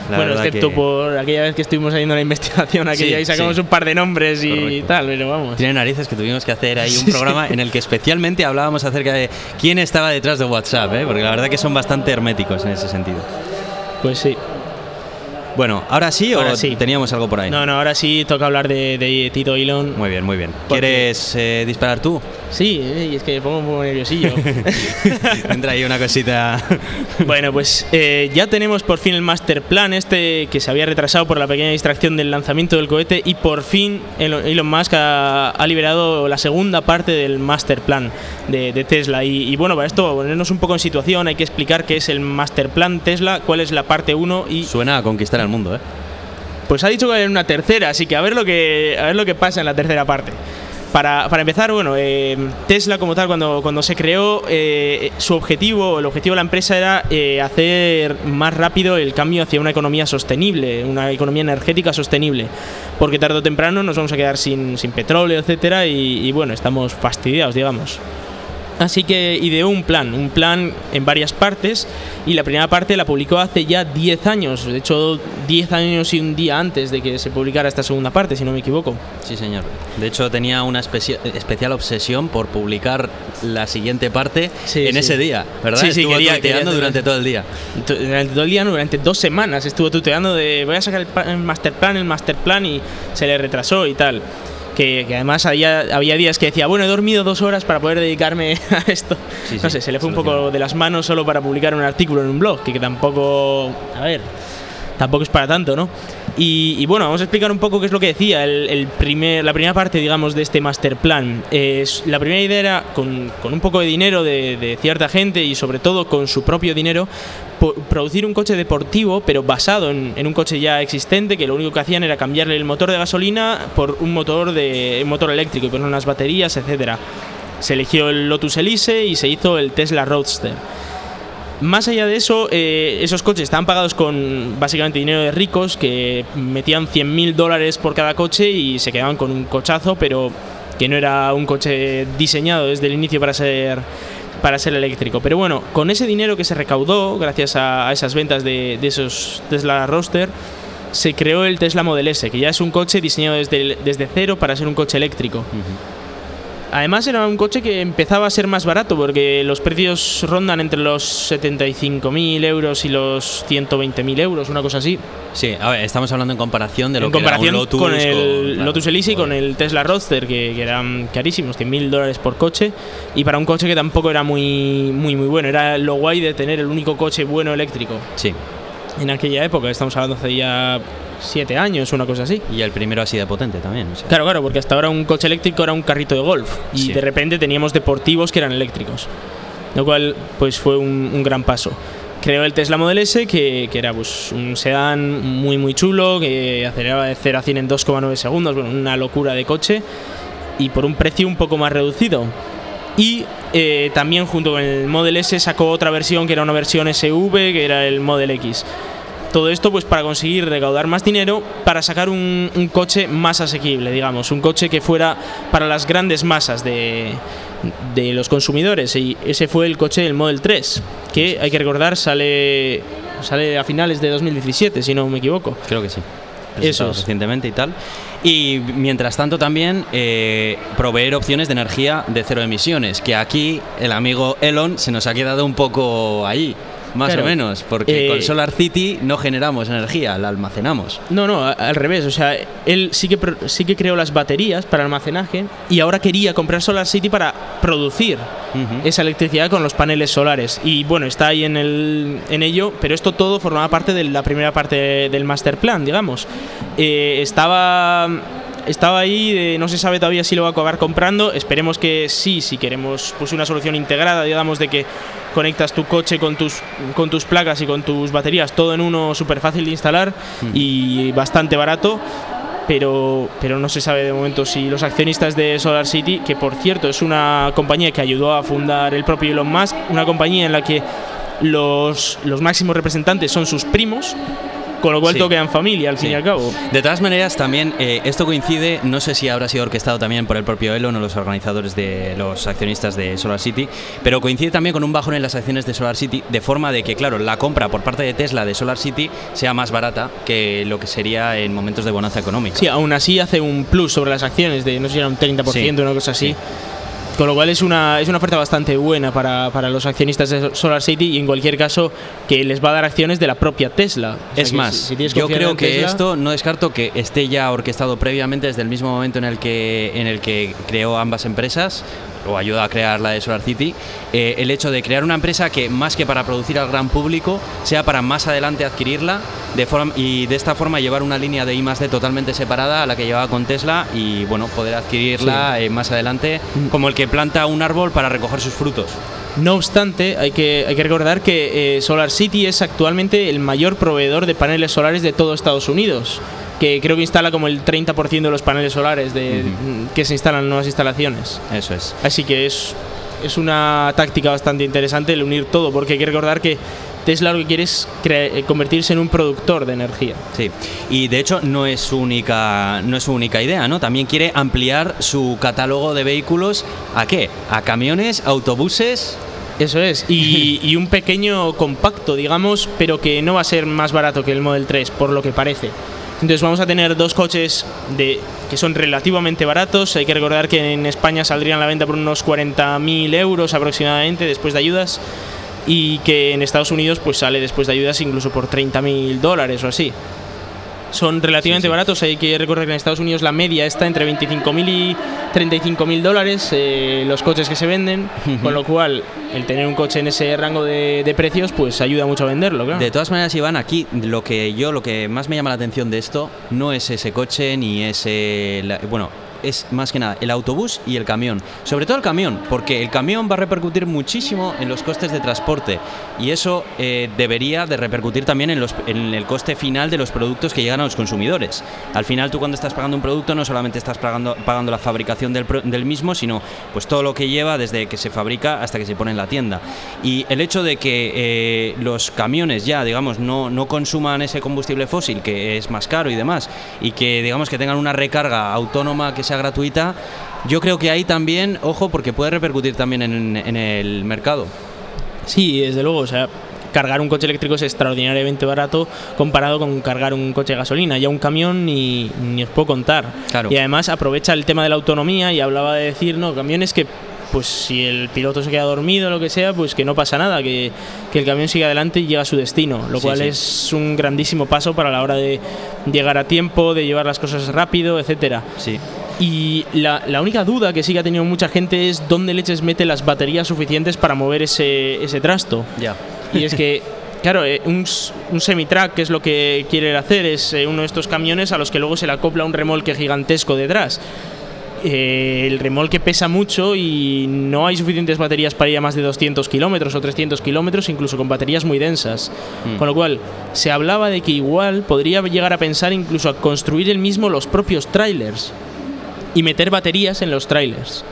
La bueno, excepto que- por aquella vez que estuvimos haciendo la investigación aquella Sí, y sacamos sí. un par de nombres y Correcto. tal, pero vamos. Tiene narices que tuvimos que hacer ahí un Sí. programa en el que especialmente hablábamos acerca de quién estaba detrás de WhatsApp, ¿eh? porque la verdad que son bastante herméticos en ese sentido. Pues sí. Bueno, ¿ahora sí Ahora o sí. teníamos algo por ahí? No, no, ahora sí toca hablar de, de Tito Elon. Muy bien, muy bien. ¿Quieres eh, disparar tú? Sí, eh, y es que me pongo un poco nerviosillo. Entra ahí una cosita. bueno, pues eh, ya tenemos por fin el master plan este que se había retrasado por la pequeña distracción del lanzamiento del cohete y por fin Elon, Elon Musk ha, ha liberado la segunda parte del master plan de, de Tesla. Y, y bueno, para esto ponernos un poco en situación hay que explicar qué es el master plan Tesla, cuál es la parte 1 y Suena a conquistar el mundo, ¿eh? Pues ha dicho que va una tercera, así que a ver lo que, a ver lo que pasa en la tercera parte. Para, para empezar, bueno, eh, Tesla como tal, cuando, cuando se creó, eh, su objetivo, el objetivo de la empresa era eh, hacer más rápido el cambio hacia una economía sostenible, una economía energética sostenible. Porque tarde o temprano nos vamos a quedar sin, sin petróleo, etcétera, y, y bueno, estamos fastidiados, digamos. Así que ideó un plan, un plan en varias partes y la primera parte la publicó hace ya 10 años, de hecho 10 años y un día antes de que se publicara esta segunda parte, si no me equivoco. Sí, señor. De hecho tenía una especia- especial obsesión por publicar la siguiente parte Sí, en sí. ese día, ¿verdad? Sí, sí, Estuvo quería- tuiteando quería- durante todo el día. Durante todo el día, no, durante dos semanas estuvo tuteando de voy a sacar el, el master plan, el master plan y se le retrasó y tal. Que, que además había, había días que decía, bueno, he dormido dos horas para poder dedicarme a esto. Sí, no sí, sé, se le fue un poco de las manos solo para publicar un artículo en un blog, que, que tampoco, a ver, tampoco es para tanto, ¿no? Y, bueno, vamos a explicar un poco qué es lo que decía el, primer, la primera parte, digamos, de este master plan. Es, la primera idea era, con, con un poco de dinero de, cierta gente y sobre todo con su propio dinero, producir un coche deportivo, pero basado en, un coche ya existente, que lo único que hacían era cambiarle el motor de gasolina por un motor, de, un motor eléctrico y poner unas baterías, etcétera. Se eligió el Lotus Elise y se hizo el Tesla Roadster. Más allá de eso, eh, esos coches estaban pagados con básicamente dinero de ricos que metían 100.000 dólares por cada coche y se quedaban con un cochazo, pero que no era un coche diseñado desde el inicio para ser para ser eléctrico. Pero bueno, con ese dinero que se recaudó, gracias a, esas ventas de, de esos Tesla Roadster, se creó el Tesla Model S, que ya es un coche diseñado desde, desde cero para ser un coche eléctrico. Además era un coche que empezaba a ser más barato porque los precios rondan entre los 75.000 euros y los 120.000 euros, una cosa así. Sí, a ver, estamos hablando en comparación de lo en que era un comparación Lotus con el con- claro, Lotus Elise y con el Tesla Roadster, que, que eran carísimos, 100.000 dólares por coche. Y para un coche que tampoco era muy, muy, muy bueno. Era lo guay de tener el único coche bueno eléctrico Sí, en aquella época. Estamos hablando hace ya 7 años, una cosa así. y el primero así de potente también. o sea. Claro, claro, porque hasta ahora un coche eléctrico era un carrito de golf y Sí. de repente teníamos deportivos que eran eléctricos, lo cual pues fue un, un gran paso. Creó el Tesla Model S, que, que era pues, un sedán muy muy chulo, que aceleraba de 0 a 100 en 2,9 segundos, bueno, una locura de coche, y por un precio un poco más reducido. Y eh, también junto con el Model S sacó otra versión, que era una versión SV, que era el Model X. Todo esto pues para conseguir recaudar más dinero para sacar un, un coche más asequible, digamos, un coche que fuera para las grandes masas de, de los consumidores y ese fue el coche del Model 3, que hay que recordar sale sale a finales de 2017, si no me equivoco. Creo que sí. Eso es. recientemente y tal. Y mientras tanto también eh, proveer opciones de energía de cero emisiones, que aquí el amigo Elon se nos ha quedado un poco ahí, más Claro. o menos, porque Eh, con Solar City no generamos energía, la almacenamos. No, no, al revés. O sea, él sí que, sí que creó las baterías para almacenaje y ahora quería comprar Solar City para producir esa electricidad con los paneles solares. Y bueno, está ahí en, el, en ello, pero esto todo formaba parte de la primera parte del master plan, digamos. Eh, estaba. Estaba ahí, eh, no se sabe todavía si lo va a acabar comprando. Esperemos que sí, si queremos pues una solución integrada, digamos, de que conectas tu coche con tus, con tus placas y con tus baterías, todo en uno súper fácil de instalar y bastante barato. Pero, pero no se sabe de momento si los accionistas de Solar City, que por cierto es una compañía que ayudó a fundar el propio Elon Musk, una compañía en la que los, los máximos representantes son sus primos, con lo cual Sí. en familia al fin Sí. y al cabo. De todas maneras, también eh, esto coincide, no sé si habrá sido orquestado también por el propio Elon o los organizadores de los accionistas de Solar City, pero coincide también con un bajón en las acciones de Solar City, de forma de que, claro, la compra por parte de Tesla de Solar City sea más barata que lo que sería en momentos de bonanza económica. Sí, aún así hace un plus sobre las acciones de no sé si era un 30%, Sí. una cosa así. Con lo cual es una, es una oferta bastante buena para, para los accionistas de Solar City y en cualquier caso que les va a dar acciones de la propia Tesla. O sea Es más, si- si tienes yo creo que Tesla- esto no descarto que esté ya orquestado previamente desde el mismo momento en el que, en el que creó ambas empresas o ayudó a crear la de Solar City, eh, el hecho de crear una empresa que más que para producir al gran público, sea para más adelante adquirirla de forma, y de esta forma llevar una línea de I más D totalmente separada a la que llevaba con Tesla y bueno, poder adquirirla eh, más adelante como el que planta un árbol para recoger sus frutos. No obstante, hay que, hay que recordar que eh, Solar City es actualmente el mayor proveedor de paneles solares de todo Estados Unidos, que creo que instala como el 30% de los paneles solares de, que se instalan en nuevas instalaciones. Eso es. Así que es, es una táctica bastante interesante el unir todo, porque hay que recordar que Tesla lo que quiere es eh, convertirse en un productor de energía. Sí, y de hecho no es su única, no es su única idea, ¿no? También quiere ampliar su catálogo de vehículos a qué? A camiones, autobuses. Eso es, y, y un pequeño compacto, digamos, pero que no va a ser más barato que el Model 3, por lo que parece. Entonces vamos a tener dos coches que son relativamente baratos. Hay que recordar que en España saldrían a la venta por unos 40.000 euros aproximadamente después de ayudas y que en Estados Unidos pues sale después de ayudas incluso por 30.000 dólares o así. Son relativamente Sí, sí. baratos. Hay que recordar que en Estados Unidos la media está entre 25.000 y 35.000 dólares eh, los coches que se venden, con lo cual el tener un coche en ese rango de, de precios pues ayuda mucho a venderlo, claro. De todas maneras, Iván, aquí lo que yo, lo que más me llama la atención de esto no es ese coche ni ese, la- bueno, es más que nada el autobús y el camión. Sobre todo el camión, porque el camión va a repercutir muchísimo en los costes de transporte y eso eh, debería de repercutir también en, los, en el coste final de los productos que llegan a los consumidores. Al final tú cuando estás pagando un producto no solamente estás pagando, pagando la fabricación del, del mismo, sino pues todo lo que lleva desde que se fabrica hasta que se pone en la tienda. Y el hecho de que eh, los camiones ya, digamos, no, no consuman ese combustible fósil, que es más caro y demás, y que digamos que tengan una recarga autónoma que sea gratuita, yo creo que ahí también, ojo, porque puede repercutir también en, en el mercado. Sí, desde luego, o sea, cargar un coche eléctrico es extraordinariamente barato comparado con cargar un coche de gasolina. Ya un camión ni, ni os puedo contar. Claro. Y además aprovecha el tema de la autonomía y hablaba de decir, no, camiones que pues si el piloto se queda dormido o lo que sea, pues que no pasa nada, que, que el camión sigue adelante y llega a su destino, lo Sí, cual sí. es un grandísimo paso para la hora de llegar a tiempo, de llevar las cosas rápido, etcétera. Sí. Y la, la única duda que sí que ha tenido mucha gente es dónde leches mete las baterías suficientes para mover ese, ese trasto. Ya. Y es que, claro, eh, un, un semi-truck, que es lo que quiere hacer, es eh, uno de estos camiones a los que luego se le acopla un remolque gigantesco detrás. Eh, el remolque pesa mucho y no hay suficientes baterías para ir a más de 200 kilómetros o 300 kilómetros, incluso con baterías muy densas. Mm. Con lo cual, se hablaba de que igual podría llegar a pensar incluso a construir el mismo los propios trailers y meter baterías en los trailers.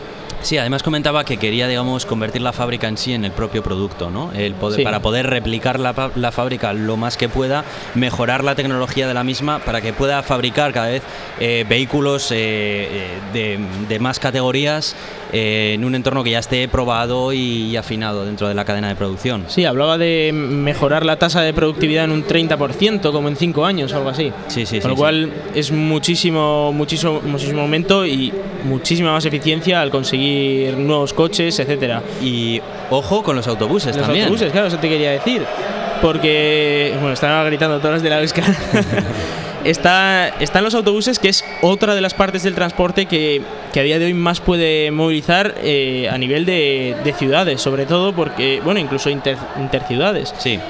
Sí, además comentaba que quería, digamos, convertir la fábrica en sí en el propio producto, ¿no? El poder, Sí. Para poder replicar la, la fábrica lo más que pueda, mejorar la tecnología de la misma para que pueda fabricar cada vez eh, vehículos eh, eh, de, de más categorías eh, en un entorno que ya esté probado y afinado dentro de la cadena de producción. Sí, hablaba de mejorar la tasa de productividad en un 30%, como en 5 años, algo así. Sí, sí, Con lo sí, cual es muchísimo, muchísimo, muchísimo aumento y muchísima más eficiencia al conseguir nuevos coches, etcétera. Y ojo con los autobuses Los también. autobuses, claro, eso te quería decir. Porque, bueno, estaba gritando todas las de la Euskal. Está, están los autobuses, que es otra de las partes del transporte que, que a día de hoy más puede movilizar eh, a nivel de, de ciudades, sobre todo porque, bueno, incluso inter- interciudades. Sí,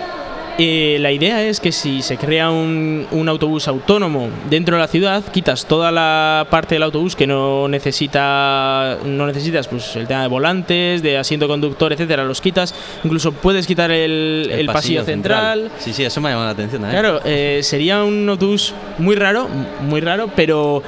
Eh, la idea es que si se crea un, un autobús autónomo dentro de la ciudad, quitas toda la parte del autobús que no necesita no necesitas, pues el tema de volantes, de asiento conductor, etcétera, los quitas. Incluso puedes quitar el, el pasillo, central. Sí, sí, eso me ha llamado la atención también. Claro, eh, sería un autobús muy raro, muy raro, pero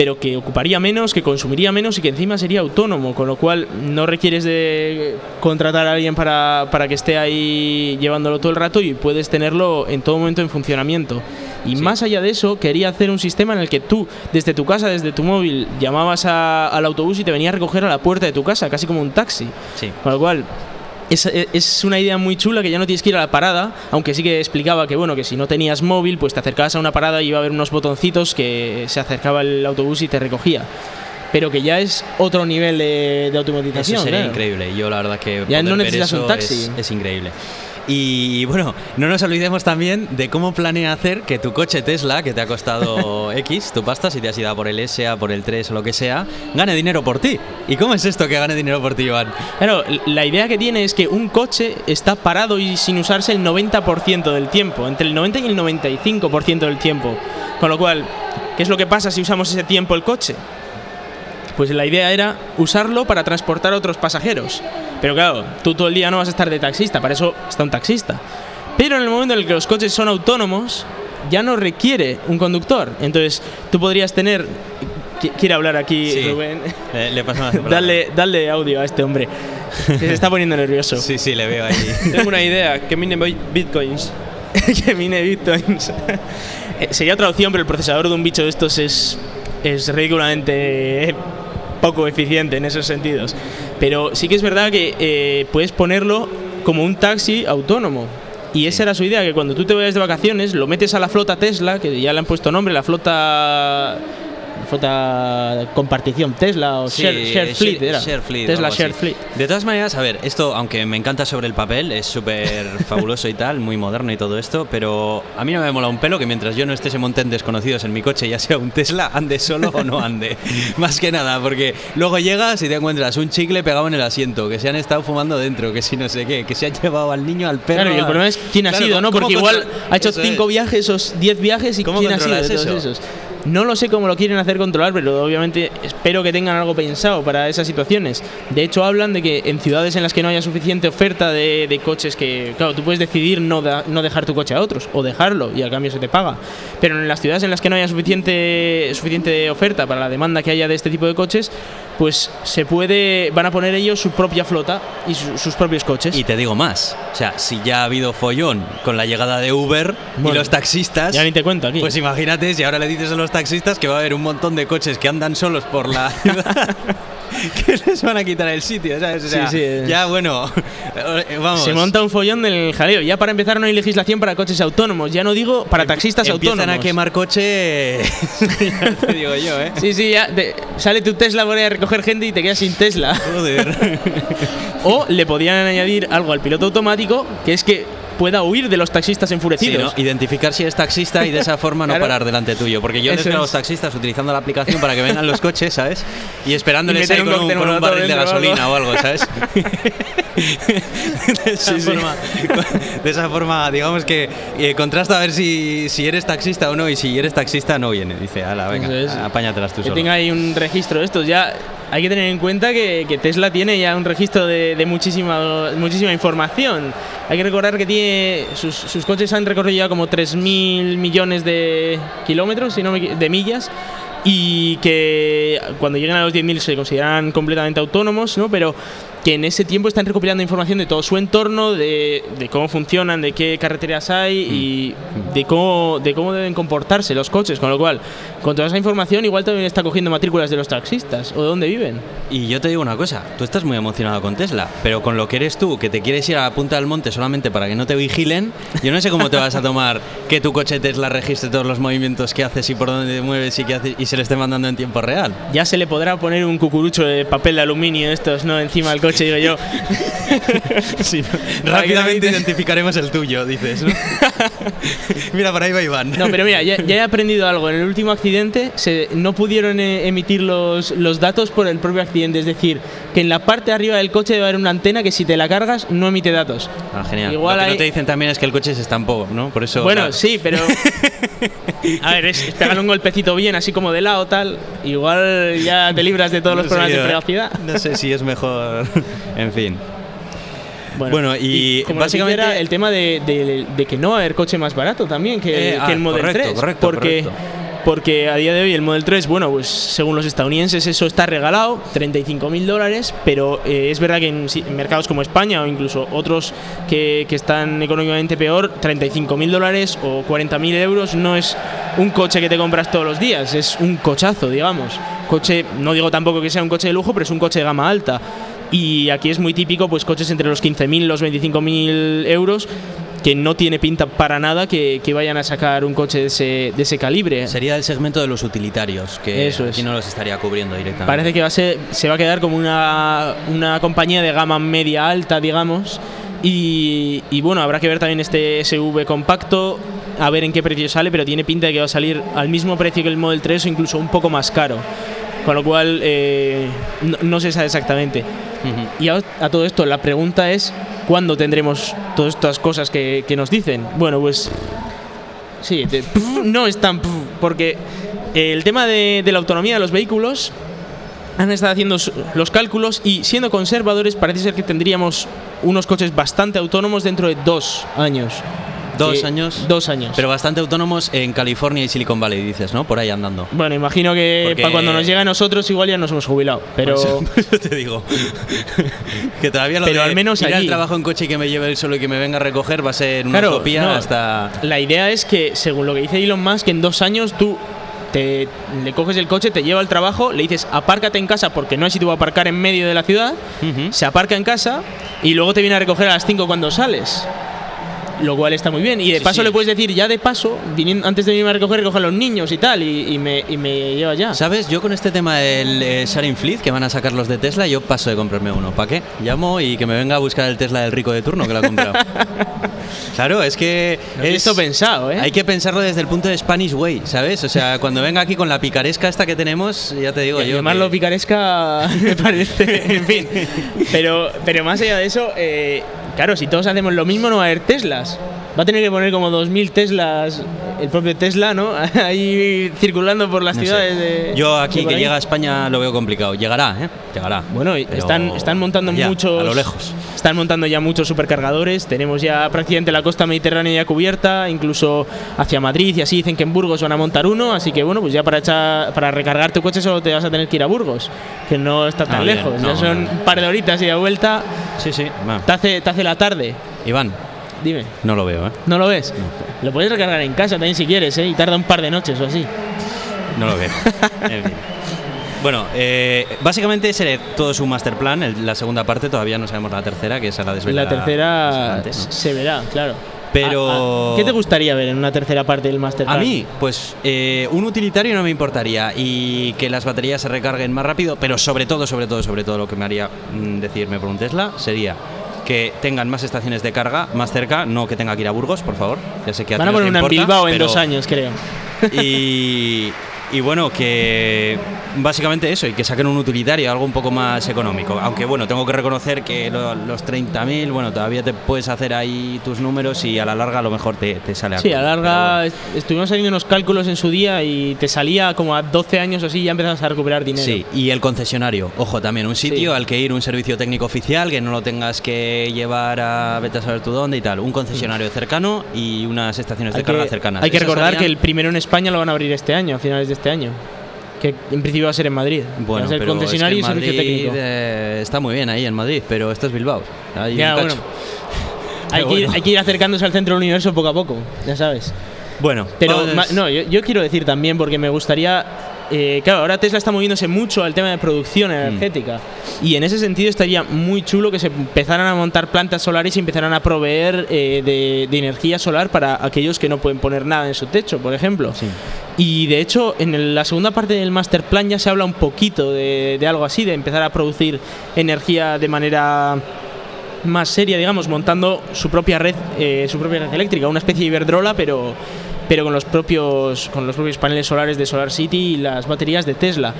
pero que ocuparía menos, que consumiría menos y que encima sería autónomo, con lo cual no requieres de contratar a alguien para, para que esté ahí llevándolo todo el rato y puedes tenerlo en todo momento en funcionamiento. Y Sí. más allá de eso, quería hacer un sistema en el que tú, desde tu casa, desde tu móvil, llamabas a- al autobús y te venía a recoger a la puerta de tu casa, casi como un taxi. Sí. Con lo cual, es, es una idea muy chula que ya no tienes que ir a la parada, aunque sí que explicaba que bueno, que si no tenías móvil, pues te acercabas a una parada y iba a haber unos botoncitos que se acercaba el autobús y te recogía. Pero que ya es otro nivel de, de Eso automatización. sería claro. increíble. Yo la verdad que Ya no necesitas un taxi. Es, es increíble. Y bueno, no nos olvidemos también de cómo planea hacer que tu coche Tesla, que te ha costado X, tu pasta, si te has ido por el S, a por el 3 o lo que sea, gane dinero por ti. ¿Y cómo es esto que gane dinero por ti, Iván? Claro, la idea que tiene es que un coche está parado y sin usarse el 90% del tiempo, entre el 90 y el 95% del tiempo. Con lo cual, ¿qué es lo que pasa si usamos ese tiempo el coche? Pues la idea era usarlo para transportar a otros pasajeros. Pero claro, tú todo el día no vas a estar de taxista, para eso está un taxista. Pero en el momento en el que los coches son autónomos, ya no requiere un conductor. Entonces, tú podrías tener... Qui- Quiere hablar aquí, Sí. Rubén. Le, le palabra. Dale, dale audio a este hombre. Se está poniendo nervioso. Sí, sí, le veo ahí. Tengo una idea, que mine bi- bitcoins. que mine bitcoins. Eh, Sería otra opción, pero el procesador de un bicho de estos es, es ridículamente poco eficiente en esos sentidos. Pero sí que es verdad que eh, puedes ponerlo como un taxi autónomo. Y esa era su idea, que cuando tú te vayas de vacaciones, lo metes a la flota Tesla, que ya le han puesto nombre, la flota flota compartición Tesla o Sí, share, share fleet, share- era. share fleet Tesla Share. Fleet. De todas maneras, a ver, esto, aunque me encanta sobre el papel, es súper fabuloso y tal, muy moderno y todo esto, pero a mí no me mola un pelo que mientras yo no esté se monten desconocidos en mi coche, ya sea un Tesla, ande solo o no ande. Más que nada, porque luego llegas y te encuentras un chicle pegado en el asiento, que se han estado fumando dentro, que si no sé qué, que se han llevado al niño, al perro. Claro, y el problema es quién ha Claro, sido, ¿no? ¿cómo Porque igual ha hecho cinco es. viajes o 10 viajes y ¿Cómo quién ha sido de todos eso? esos. No lo sé cómo lo quieren hacer controlar, pero obviamente espero que tengan algo pensado para esas situaciones. De hecho, hablan de que en ciudades en las que no haya suficiente oferta de, de coches que, claro, tú puedes decidir no, da- no dejar tu coche a otros o dejarlo y al cambio se te paga. Pero en las ciudades en las que no haya suficiente, suficiente oferta para la demanda que haya de este tipo de coches, pues se puede, van a poner ellos su propia flota y su- sus propios coches. Y te digo más, o sea, si ya ha habido follón con la llegada de Uber y los taxistas, ya ni te cuento aquí. pues imagínate si ahora le dices a los taxistas que va a haber un montón de coches que andan solos por la ciudad que les van a quitar el sitio, ¿sabes? O Sí, sea, sí, ya bueno, vamos. Se monta un follón del jaleo. Ya para empezar no hay legislación para coches autónomos. Ya no digo para taxistas Empiezan autónomos. a quemar coche, ya te digo yo, ¿eh? Sí, sí, ya te- sale tu Tesla por ahí a recoger gente y te quedas sin Tesla. Joder. O le podían añadir algo al piloto automático, que es que pueda huir de los taxistas Sí, enfurecidos. ¿no? Identificar si eres taxista y de esa forma no Claro. parar delante tuyo. Porque yo les veo a los taxistas utilizando la aplicación para que vengan los coches, ¿sabes? Y esperándoles Y ahí un con un, cóctel con un barril de gasolina o algo, ¿sabes? de, esa Sí, sí. forma, de esa forma, digamos que eh, contrasta a ver si, si eres taxista o no. Y si eres taxista, no viene. Dice, ala, venga, apáñatelas tú que solo. tenga ahí un registro de estos. Ya hay que tener en cuenta que, Tesla tiene ya un registro de, de muchísima, muchísima información. Hay que recordar que tiene sus, coches han recorrido ya como 3.000 millones de kilómetros, si no de millas. Y que cuando lleguen a los 10.000 se consideran completamente autónomos, ¿no? Pero que en ese tiempo están recopilando información de todo su entorno, de, de cómo funcionan, de qué carreteras hay y de cómo, de cómo deben comportarse los coches. Con lo cual, con toda esa información, igual también está cogiendo matrículas de los taxistas o de dónde viven. Y yo te digo una cosa, tú estás muy emocionado con Tesla, pero con lo que eres tú, que te quieres ir a la punta del monte solamente para que no te vigilen, yo no sé cómo te vas a tomar que tu coche Tesla registre todos los movimientos que haces y por dónde te mueves y, que haces, y se le esté mandando en tiempo real. Ya se le podrá poner un cucurucho de papel de aluminio estos, ¿no? Encima del coche, digo yo. Sí, rápidamente identificaremos el tuyo, dices, ¿no? Mira, por ahí va Iván. No, pero mira, ya, ya he aprendido algo. En el último accidente se, no pudieron eh, emitir los, los datos por el propio accidente. Es decir, que en la parte de arriba del coche debe haber una antena que si te la cargas no emite datos. Ah, genial. Igual lo que hay- no te dicen también es que el coche se estampó, ¿no? Por eso... Bueno, sí, pero. A ver, es, pegarle un golpecito bien, así como de lado, tal. Igual ya te libras de todos los No problemas de yo, ¿eh? privacidad. No sé si es mejor... en fin. Bueno, y como básicamente- básicamente era el tema de, de- de que no va a haber coche más barato también que, Eh, que ah, el Model correcto, 3. correcto, porque, correcto. Porque a día de hoy el Model 3, bueno, pues según los estadounidenses eso está regalado, 35 mil dólares, pero eh, es verdad que en, en mercados como España o incluso otros que, que están económicamente peor, 35 mil dólares o 40 mil euros no es un coche que te compras todos los días, es un cochazo, digamos. Coche, no digo tampoco que sea un coche de lujo, pero es un coche de gama alta. Y aquí es muy típico, pues coches entre los 15.000 y los 25.000 euros, que no tiene pinta para nada que, que vayan a sacar un coche de ese, de ese calibre. Sería el segmento de los utilitarios, que Eso es. aquí no los estaría cubriendo directamente. Parece que va a ser, se va a quedar como una, una compañía de gama media alta, digamos. Y, y bueno, habrá que ver también este SUV compacto, a ver en qué precio sale, pero tiene pinta de que va a salir al mismo precio que el Model 3 o incluso un poco más caro. Con lo cual, eh, no, no se sabe exactamente. Y a, todo esto, la pregunta es, ¿cuándo tendremos todas estas cosas que, nos dicen? Bueno, pues sí, de- no es tan... porque el tema de, la autonomía de los vehículos han estado haciendo los cálculos y siendo conservadores parece ser que tendríamos unos coches bastante autónomos dentro de dos años. Dos años. Dos años. Pero bastante autónomos en California y Silicon Valley, dices, ¿no? Por ahí andando. bueno, imagino que Porque- para cuando nos llegue a nosotros igual ya nos hemos jubilado. Pero Por eso- por eso te digo. que todavía lo Pero de al menos ir al trabajo en coche y que me lleve él solo y que me venga a recoger va a ser una Claro, utopía no. hasta. la idea es que, según lo que dice Elon Musk, en dos años tú te, le coges el coche, te lleva al trabajo, le dices apárcate en casa porque no hay sitio para aparcar en medio de la ciudad, se aparca en casa y luego te viene a recoger a las 5 cuando sales. Lo cual está muy bien. Y de Sí, paso sí. le puedes decir, ya de paso, viniendo, antes de venirme a recoger, recoge a los niños y tal, y, y me, y me lleva ya. ¿Sabes? Yo con este tema del eh, Sharing Fleet, que van a sacar los de Tesla, yo paso de comprarme uno. ¿Para qué? Llamo y que me venga a buscar el Tesla del rico de turno que lo ha comprado. claro, es que. Lo he es, visto pensado, ¿eh? Hay que pensarlo desde el punto de Spanish Way, ¿sabes? O sea, cuando venga aquí con la picaresca esta que tenemos, ya te digo yo. Llamarlo que- picaresca me parece, en fin. Pero, pero más allá de eso, eh, claro, si todos hacemos lo mismo no va a haber Teslas. Va a tener que poner como 2.000 Teslas, el propio Tesla, ¿no? Ahí circulando por las no ciudades de... Yo de aquí por que ahí. llega a España lo veo complicado. Llegará, ¿eh? Llegará. Bueno, Pero están, están montando allá, muchos. A lo lejos. Están montando ya muchos supercargadores. Tenemos ya prácticamente la costa mediterránea ya cubierta, incluso hacia Madrid y así dicen que en Burgos van a montar uno. Así que bueno, pues ya para echar, para recargar tu coche solo te vas a tener que ir a Burgos, que no está tan Ah, bien, lejos. no, ya son un par de horitas y de vuelta. Sí, sí. Te hace, te hace la tarde. Iván, Dime, no lo veo, ¿eh? ¿no lo ves? Lo puedes recargar en casa también si quieres, ¿eh? Y tarda un par de noches o así. No lo veo. En fin. Bueno, eh, básicamente ese era todo su master plan. el- la segunda parte todavía no sabemos la tercera, que esa la Y desvelará la tercera ¿no? se verá, claro. Pero- Ah, ah, ¿Qué te gustaría ver en una tercera parte del Master A Plan? mí, pues eh, un utilitario no me importaría y que las baterías se recarguen más rápido, pero sobre todo, sobre todo, sobre todo lo que me haría mm, decidirme por un Tesla sería que tengan más estaciones de carga más cerca, no que tenga que ir a Burgos, por favor. Ya sé que Van a no te poner una en importa, Bilbao en pero- dos años, creo. Y, y bueno, que básicamente eso, y que saquen un utilitario, algo un poco más económico. Aunque bueno, tengo que reconocer que lo- los 30.000, bueno, todavía te puedes hacer ahí tus números y a la larga a lo mejor te, te sale Sí, a cuenta, larga est- estuvimos haciendo unos cálculos en su día y te salía como a 12 años o así ya empezabas a recuperar dinero. Sí, y el concesionario, ojo, también un sitio Sí. al que ir, un servicio técnico oficial, que no lo tengas que llevar a vete a saber tú dónde y tal. Un concesionario cercano y unas estaciones de carga cercanas. hay que Esas recordar que el primero en España lo van a abrir este año, a finales de este año. Que en principio va a ser en Madrid. Bueno, va a ser pero concesionario es que y servicio Madrid, técnico. eh, está muy bien ahí en Madrid, pero esto es Bilbao. Hay Ya, bueno. que ir, bueno. hay que ir acercándose al centro del universo poco a poco, ya sabes. Bueno, Pero no, yo, yo quiero decir también, porque me gustaría. Eh, claro, ahora Tesla está moviéndose mucho al tema de producción energética. Y en ese sentido estaría muy chulo que se empezaran a montar plantas solares y empezaran a proveer eh, de, de energía solar para aquellos que no pueden poner nada en su techo, por ejemplo. Sí. Y de hecho, en el- la segunda parte del master plan ya se habla un poquito de, de algo así, de empezar a producir energía de manera más seria, digamos, montando su propia red, eh, su propia red eléctrica, una especie de Iberdrola, pero, pero con los propios, con los propios paneles solares de Solar City y las baterías de Tesla.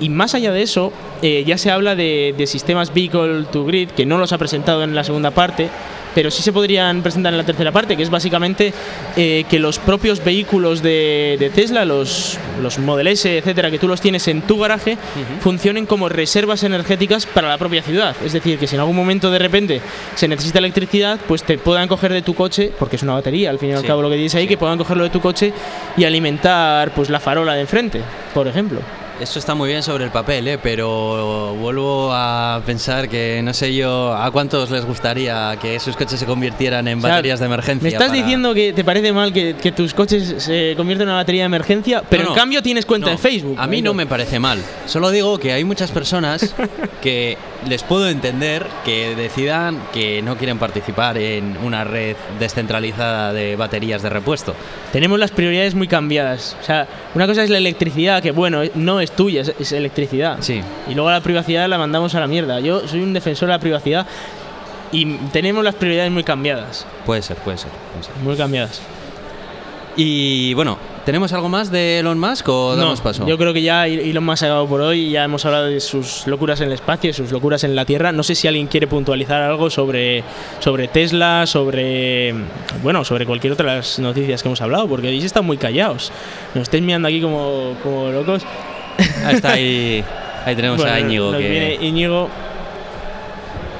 Y más allá de eso, eh, ya se habla de, de sistemas vehicle to grid, que no los ha presentado en la segunda parte, pero sí se podrían presentar en la tercera parte, que es básicamente eh, que los propios vehículos de, de Tesla, los, los Model S, etcétera, que tú los tienes en tu garaje, funcionen como reservas energéticas para la propia ciudad. Es decir, que si en algún momento de repente se necesita electricidad, pues te puedan coger de tu coche, porque es una batería al fin y al Sí, cabo lo que tienes ahí, sí. que puedan cogerlo de tu coche y alimentar pues la farola de enfrente, por ejemplo. Esto está muy bien sobre el papel, ¿eh? pero vuelvo a pensar que no sé yo a cuántos les gustaría que sus coches se convirtieran en O sea, baterías de emergencia. Me estás para- diciendo que te parece mal que, que tus coches se conviertan en una batería de emergencia, pero No, en no. cambio tienes cuenta No, de Facebook. A mí no me parece mal. Solo digo que hay muchas personas que les puedo entender que decidan que no quieren participar en una red descentralizada de baterías de repuesto. Tenemos las prioridades muy cambiadas. O sea, una cosa es la electricidad, que bueno, no es tuya, es, es electricidad. Sí. Y luego la privacidad la mandamos a la mierda. Yo soy un defensor de la privacidad y tenemos las prioridades muy cambiadas. Puede ser, puede ser. puede ser. Muy cambiadas. Y bueno, ¿tenemos algo más de Elon Musk o damos paso? Yo creo que ya Elon Musk ha acabado por hoy. Ya hemos hablado de sus locuras en el espacio, sus locuras en la Tierra. No sé si alguien quiere puntualizar algo sobre, sobre Tesla, sobre bueno, sobre cualquier otra de las noticias que hemos hablado, porque habéis estado muy callados. Nos estáis mirando aquí como, como locos. Ahí está, ahí, ahí tenemos Bueno, a Íñigo. nos que- viene Íñigo.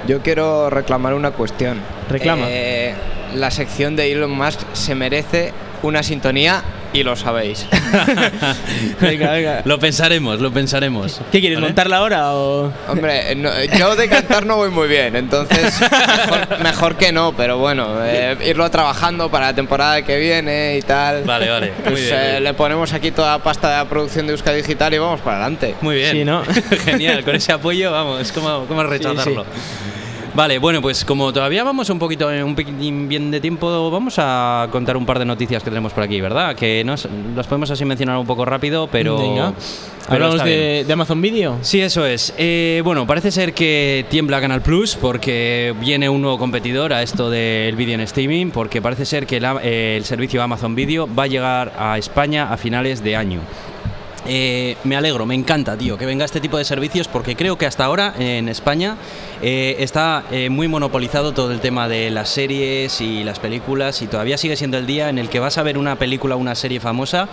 Yo quiero reclamar una cuestión. Reclama. Eh, la sección de Elon Musk se merece una sintonía y lo sabéis. Venga, venga. Lo pensaremos, lo pensaremos. ¿Qué quieres, ¿Vale? montarla ahora o...? Hombre, no- yo de cantar no voy muy bien, entonces mejor, mejor que no, pero bueno, eh, irlo trabajando para la temporada que viene y tal. Vale, vale. Muy Pues bien, eh, bien. le ponemos aquí toda la pasta de la producción de Euskadi Digital y vamos para adelante. Muy bien. Sí, ¿no? Genial, con ese apoyo, vamos, ¿cómo, cómo rechazarlo? Vale, bueno, pues como todavía vamos un poquito, eh, un poquitín bien de tiempo, vamos a contar un par de noticias que tenemos por aquí, ¿verdad? Que nos, las podemos así mencionar un poco rápido, pero... Venga. pero Hablamos de, de Amazon Video. Sí, eso es. Eh, bueno, parece ser que tiembla Canal Plus porque viene un nuevo competidor a esto del vídeo en streaming, porque parece ser que la- eh, el servicio Amazon Video va a llegar a España a finales de año. Eh, me alegro, me encanta, tío, que venga este tipo de servicios porque creo que hasta ahora en España eh, está eh, muy monopolizado todo el tema de las series y las películas y todavía sigue siendo el día en el que vas a ver una película o una serie famosa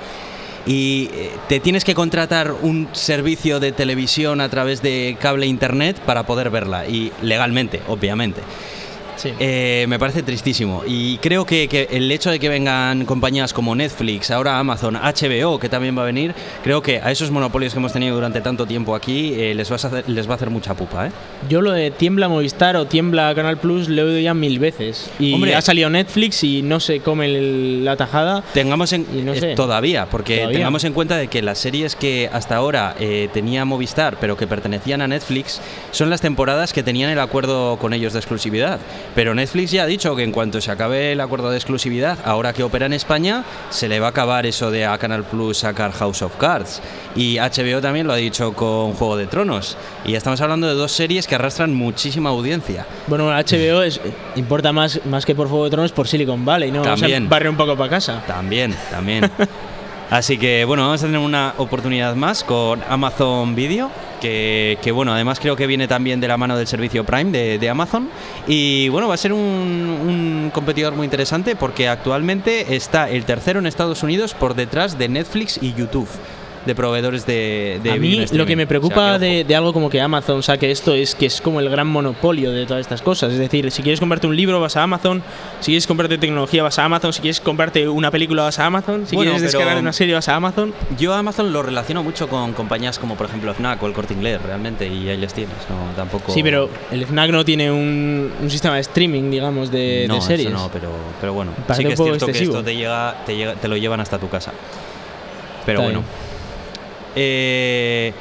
y te tienes que contratar un servicio de televisión a través de cable internet para poder verla y legalmente, obviamente. Sí. Eh, me parece tristísimo. Y creo que, que el hecho de que vengan compañías como Netflix, ahora Amazon, HBO, que también va a venir, creo que a esos monopolios que hemos tenido durante tanto tiempo aquí eh, les, vas a hacer- les va a hacer mucha pupa. ¿eh? Yo lo de tiembla Movistar o tiembla Canal Plus lo he oído ya mil veces. Y Hombre. ha salido Netflix y no se come el- la tajada. Tengamos en, Y no eh, sé. todavía, porque Todavía. tengamos en cuenta de que las series que hasta ahora eh, tenía Movistar, pero que pertenecían a Netflix, son las temporadas que tenían el acuerdo con ellos de exclusividad. Pero Netflix ya ha dicho que en cuanto se acabe el acuerdo de exclusividad, ahora que opera en España, se le va a acabar eso de a Canal Plus sacar House of Cards. Y HBO también lo ha dicho con Juego de Tronos. Y ya estamos hablando de dos series que arrastran muchísima audiencia. Bueno, HBO es, importa más, más que por Fuego de Tronos por Silicon Valley, ¿no? Vamos a También. barrer un poco para casa. También, también. Así que bueno, vamos a tener una oportunidad más con Amazon Video, que, bueno, además creo que viene también de la mano del servicio Prime de, de Amazon. Y bueno, va a ser un, un competidor muy interesante porque actualmente está el tercero en Estados Unidos por detrás de Netflix y YouTube, de proveedores de, de a mí lo que me O sea, preocupa ojo. de, de algo como que Amazon saque esto es que es como el gran monopolio de todas estas cosas. Es decir, si quieres comprarte un libro vas a Amazon, si quieres comprarte tecnología vas a Amazon, si quieres comprarte una película vas a Amazon, si Bueno, quieres descargar una serie vas a Amazon. Yo a Amazon lo relaciono mucho con compañías como por ejemplo Fnac o el Corte Inglés, realmente, y ahí les tienes, no, tampoco... Sí, pero el FNAC no tiene un, un sistema de streaming, digamos, de, no, de eso series. no, pero, pero bueno, Parece sí que es cierto que excesivo. esto te llega, te llega, te lo llevan hasta tu casa. Pero Está bueno. bien. Eh,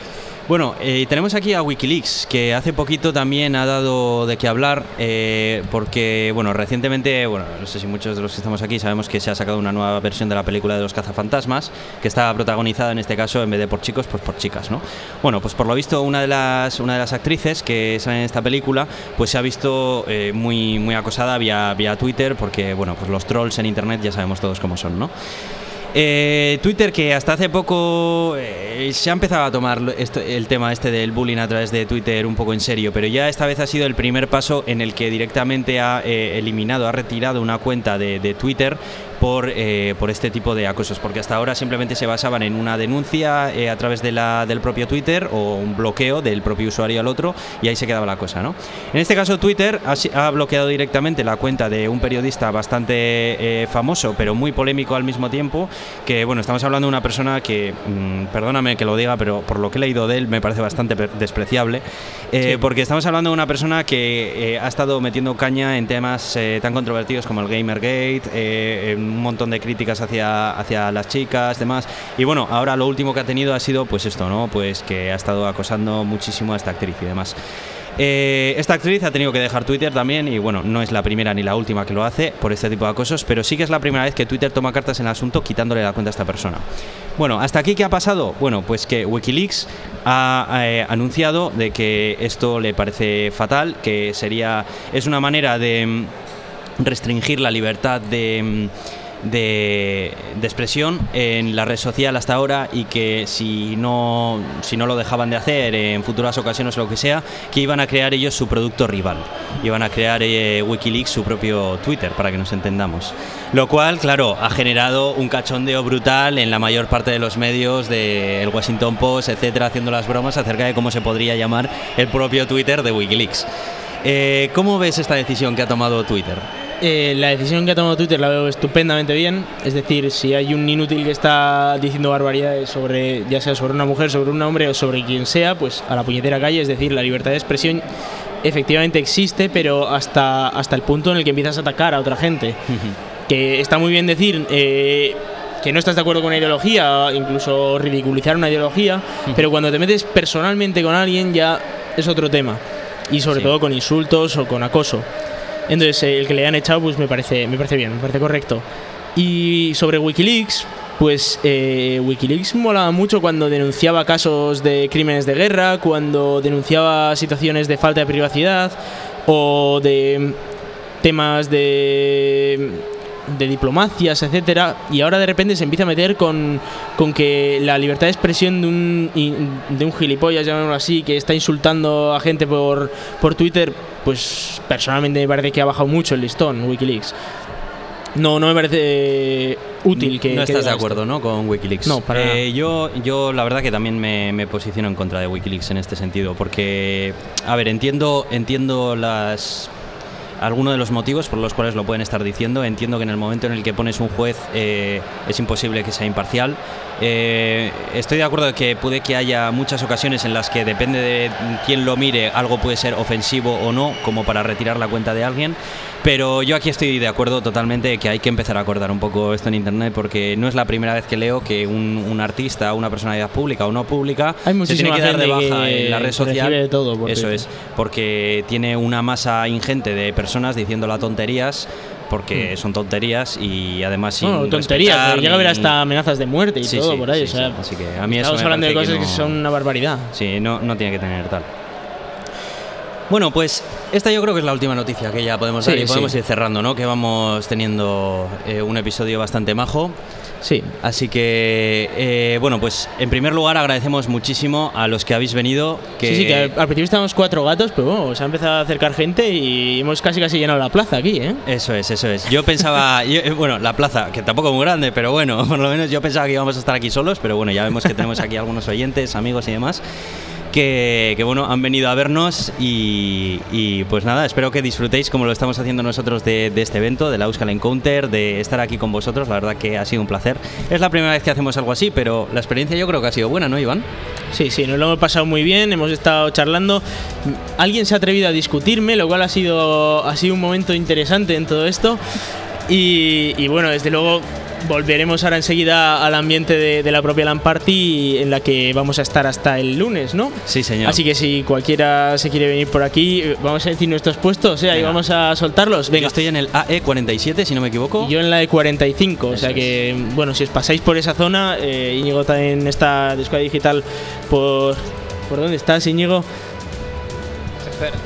bueno, eh, tenemos aquí a Wikileaks, que hace poquito también ha dado de qué hablar, eh, porque, bueno, recientemente, bueno, no sé si muchos de los que estamos aquí sabemos que se ha sacado una nueva versión de la película de los cazafantasmas, que está protagonizada en este caso, en vez de por chicos, pues por chicas, ¿no? Bueno, pues por lo visto, una de las, una de las actrices que sale en esta película, pues se ha visto eh, muy, muy acosada vía, vía Twitter, porque, bueno, pues los trolls en Internet ya sabemos todos cómo son, ¿no? Eh, Twitter que hasta hace poco eh, se ha empezado a tomar esto- el tema este del bullying a través de Twitter un poco en serio, pero ya esta vez ha sido el primer paso en el que directamente ha eh, eliminado, ha retirado una cuenta de Twitter por, eh, por este tipo de acosos, porque hasta ahora simplemente se basaban en una denuncia eh, a través de la, del propio Twitter o un bloqueo del propio usuario al otro y ahí se quedaba la cosa, ¿no? En este caso Twitter ha, bloqueado directamente la cuenta de un periodista bastante eh, famoso, pero muy polémico al mismo tiempo, que bueno, estamos hablando de una persona que, mm, perdóname que lo diga, pero por lo que he leído de él me parece bastante despreciable, eh, porque estamos hablando de una persona que ha estado metiendo caña en temas tan controvertidos como el Gamergate, en un montón de críticas hacia, hacia las chicas, demás, y bueno, ahora lo último que ha tenido ha sido pues esto, ¿no? Pues que ha estado acosando muchísimo a esta actriz y demás. Eh, esta actriz ha tenido que dejar Twitter también y bueno, no es la primera ni la última que lo hace por este tipo de acosos, pero sí que es la primera vez que Twitter toma cartas en el asunto quitándole la cuenta a esta persona. Bueno, hasta aquí qué ha pasado? Bueno, pues que Wikileaks ha eh, anunciado de que esto le parece fatal, que sería es una manera de restringir la libertad de mm, de, de expresión en la red social hasta ahora y que si no, si no lo dejaban de hacer en futuras ocasiones o lo que sea, que iban a crear ellos su producto rival. Iban a crear eh, Wikileaks su propio Twitter, para que nos entendamos. Lo cual, claro, ha generado un cachondeo brutal en la mayor parte de los medios del Washington Post, etcétera, haciendo las bromas acerca de cómo se podría llamar el propio Twitter de Wikileaks. Eh, ¿Cómo ves esta decisión que ha tomado Twitter? Eh, la decisión que ha tomado Twitter la veo estupendamente bien. Es decir, si hay un inútil que está diciendo barbaridades sobre, ya sea sobre una mujer, sobre un hombre o sobre quien sea, pues a la puñetera calle. Es decir, la libertad de expresión efectivamente existe, pero hasta, hasta el punto en el que empiezas a atacar a otra gente. Que está muy bien decir. eh, que no estás de acuerdo con una ideología, incluso ridiculizar una ideología, pero cuando te metes personalmente con alguien ya es otro tema. Y sobre Sí. todo con insultos o con acoso. Entonces, eh, el que le han echado, pues me parece, me parece bien, me parece correcto. Y sobre Wikileaks, pues eh, Wikileaks molaba mucho cuando denunciaba casos de crímenes de guerra, cuando denunciaba situaciones de falta de privacidad o de temas de de diplomacias, etcétera, y ahora de repente se empieza a meter con, con que la libertad de expresión de un, de un gilipollas, llamémoslo así, que está insultando a gente por, por Twitter, pues personalmente me parece que ha bajado mucho el listón Wikileaks. No, no me parece útil que... no que estás de acuerdo, esto. ¿no? Con Wikileaks. No, para Eh, yo, yo la verdad que también me, me posiciono en contra de Wikileaks en este sentido, porque, a ver, entiendo, entiendo las algunos de los motivos por los cuales lo pueden estar diciendo. Entiendo que en el momento en el que pones un juez eh, es imposible que sea imparcial. Eh, estoy de acuerdo que puede que haya muchas ocasiones en las que depende de quién lo mire, algo puede ser ofensivo o no, como para retirar la cuenta de alguien. Pero yo aquí estoy de acuerdo totalmente que hay que empezar a acordar un poco esto en Internet porque no es la primera vez que leo que un, un artista, una personalidad pública o no pública, Hay se tiene que dar de baja en la red social. de todo por Eso es, porque tiene una masa ingente de personas diciendo las tonterías porque son tonterías y además sin Bueno, tonterías, que llega a haber hasta amenazas de muerte y Sí, todo sí, por ahí. sí, o sea, sí. Así que a mí eso estamos me hablando de cosas que, no- son una barbaridad. Sí, no, no tiene que tener tal. Bueno, pues esta yo creo que es la última noticia que ya podemos dar Sí, y podemos sí. ir cerrando, ¿no? Que vamos teniendo eh, un episodio bastante majo. Sí, Así que, eh, bueno, pues en primer lugar agradecemos muchísimo a los que habéis venido. Que... Sí, sí, que al, al principio estábamos cuatro gatos, pero bueno, se ha empezado a acercar gente y hemos casi casi llenado la plaza aquí, ¿eh? Eso es, eso es. Yo pensaba, yo- eh, bueno, la plaza, que tampoco es muy grande, pero bueno, por lo menos yo pensaba que íbamos a estar aquí solos, pero bueno, ya vemos que tenemos aquí algunos oyentes, amigos y demás. Que, que, bueno, han venido a vernos y, y, pues nada, espero que disfrutéis como lo estamos haciendo nosotros de, de este evento, de la Euskal Encounter, de estar aquí con vosotros, la verdad que ha sido un placer. Es la primera vez que hacemos algo así, pero la experiencia yo creo que ha sido buena, ¿no, Iván? Sí, sí, nos lo hemos pasado muy bien, hemos estado charlando. Alguien se ha atrevido a discutirme, lo cual ha sido, ha sido un momento interesante en todo esto. Y, y bueno, desde luego volveremos ahora enseguida al ambiente de, de la propia LAN Party en la que vamos a estar hasta el lunes, ¿no? Sí, señor. Así que si cualquiera se quiere venir por aquí, eh, vamos a decir nuestros puestos, o sea, y vamos a soltarlos. Yo Venga, estoy en el AE47, si no me equivoco. y yo en la de 45, o sea Eso que, bueno, si os pasáis por esa zona, eh, Íñigo también está de Escuela Digital por... ¿Por dónde estás, Íñigo? Espera.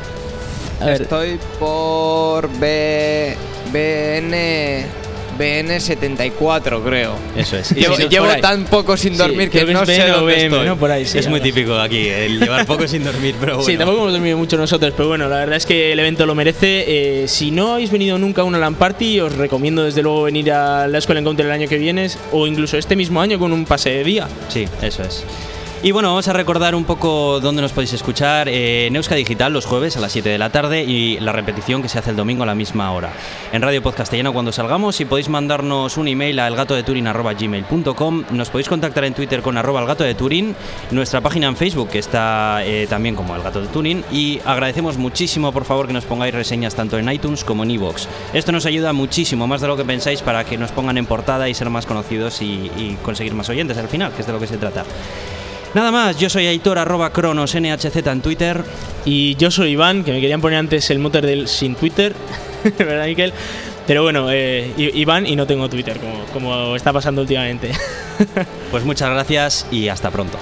A ver, Estoy por B, BN, BN74, creo. Eso es. Llevo, tan poco sin dormir que que no es sé BN o dónde BM, estoy. ¿no? Por ahí, sí, es muy típico aquí, el llevar poco sin dormir, pero bueno. Sí, tampoco hemos dormido mucho nosotros, pero bueno, la verdad es que el evento lo merece. Eh, si no habéis venido nunca a una LAN Party, os recomiendo desde luego venir a la Escuela Encounter el año que viene o incluso este mismo año con un pase de día. Sí, eso es. Y bueno, vamos a recordar un poco dónde nos podéis escuchar. Eh, en Euska Digital los jueves a las 7 de la tarde y la repetición que se hace el domingo a la misma hora. En Radio Podcastellano cuando salgamos y podéis mandarnos un email a elgatodeturin.gmail.com Nos podéis contactar en Twitter con arroba el gato de Turín, nuestra página en Facebook que está eh, también como el gato de Turín y agradecemos muchísimo por favor que nos pongáis reseñas tanto en iTunes como en iVoox. Esto nos ayuda muchísimo, más de lo que pensáis, para que nos pongan en portada y ser más conocidos y, y conseguir más oyentes al final, que es de lo que se trata. Nada más, yo soy Aitor arroba cronos nhz en Twitter. Y yo soy Iván, que me querían poner antes el motor del sin Twitter, ¿verdad, Miquel? Pero bueno, eh, Iván y no tengo Twitter, como, como está pasando últimamente. Pues muchas gracias y hasta pronto.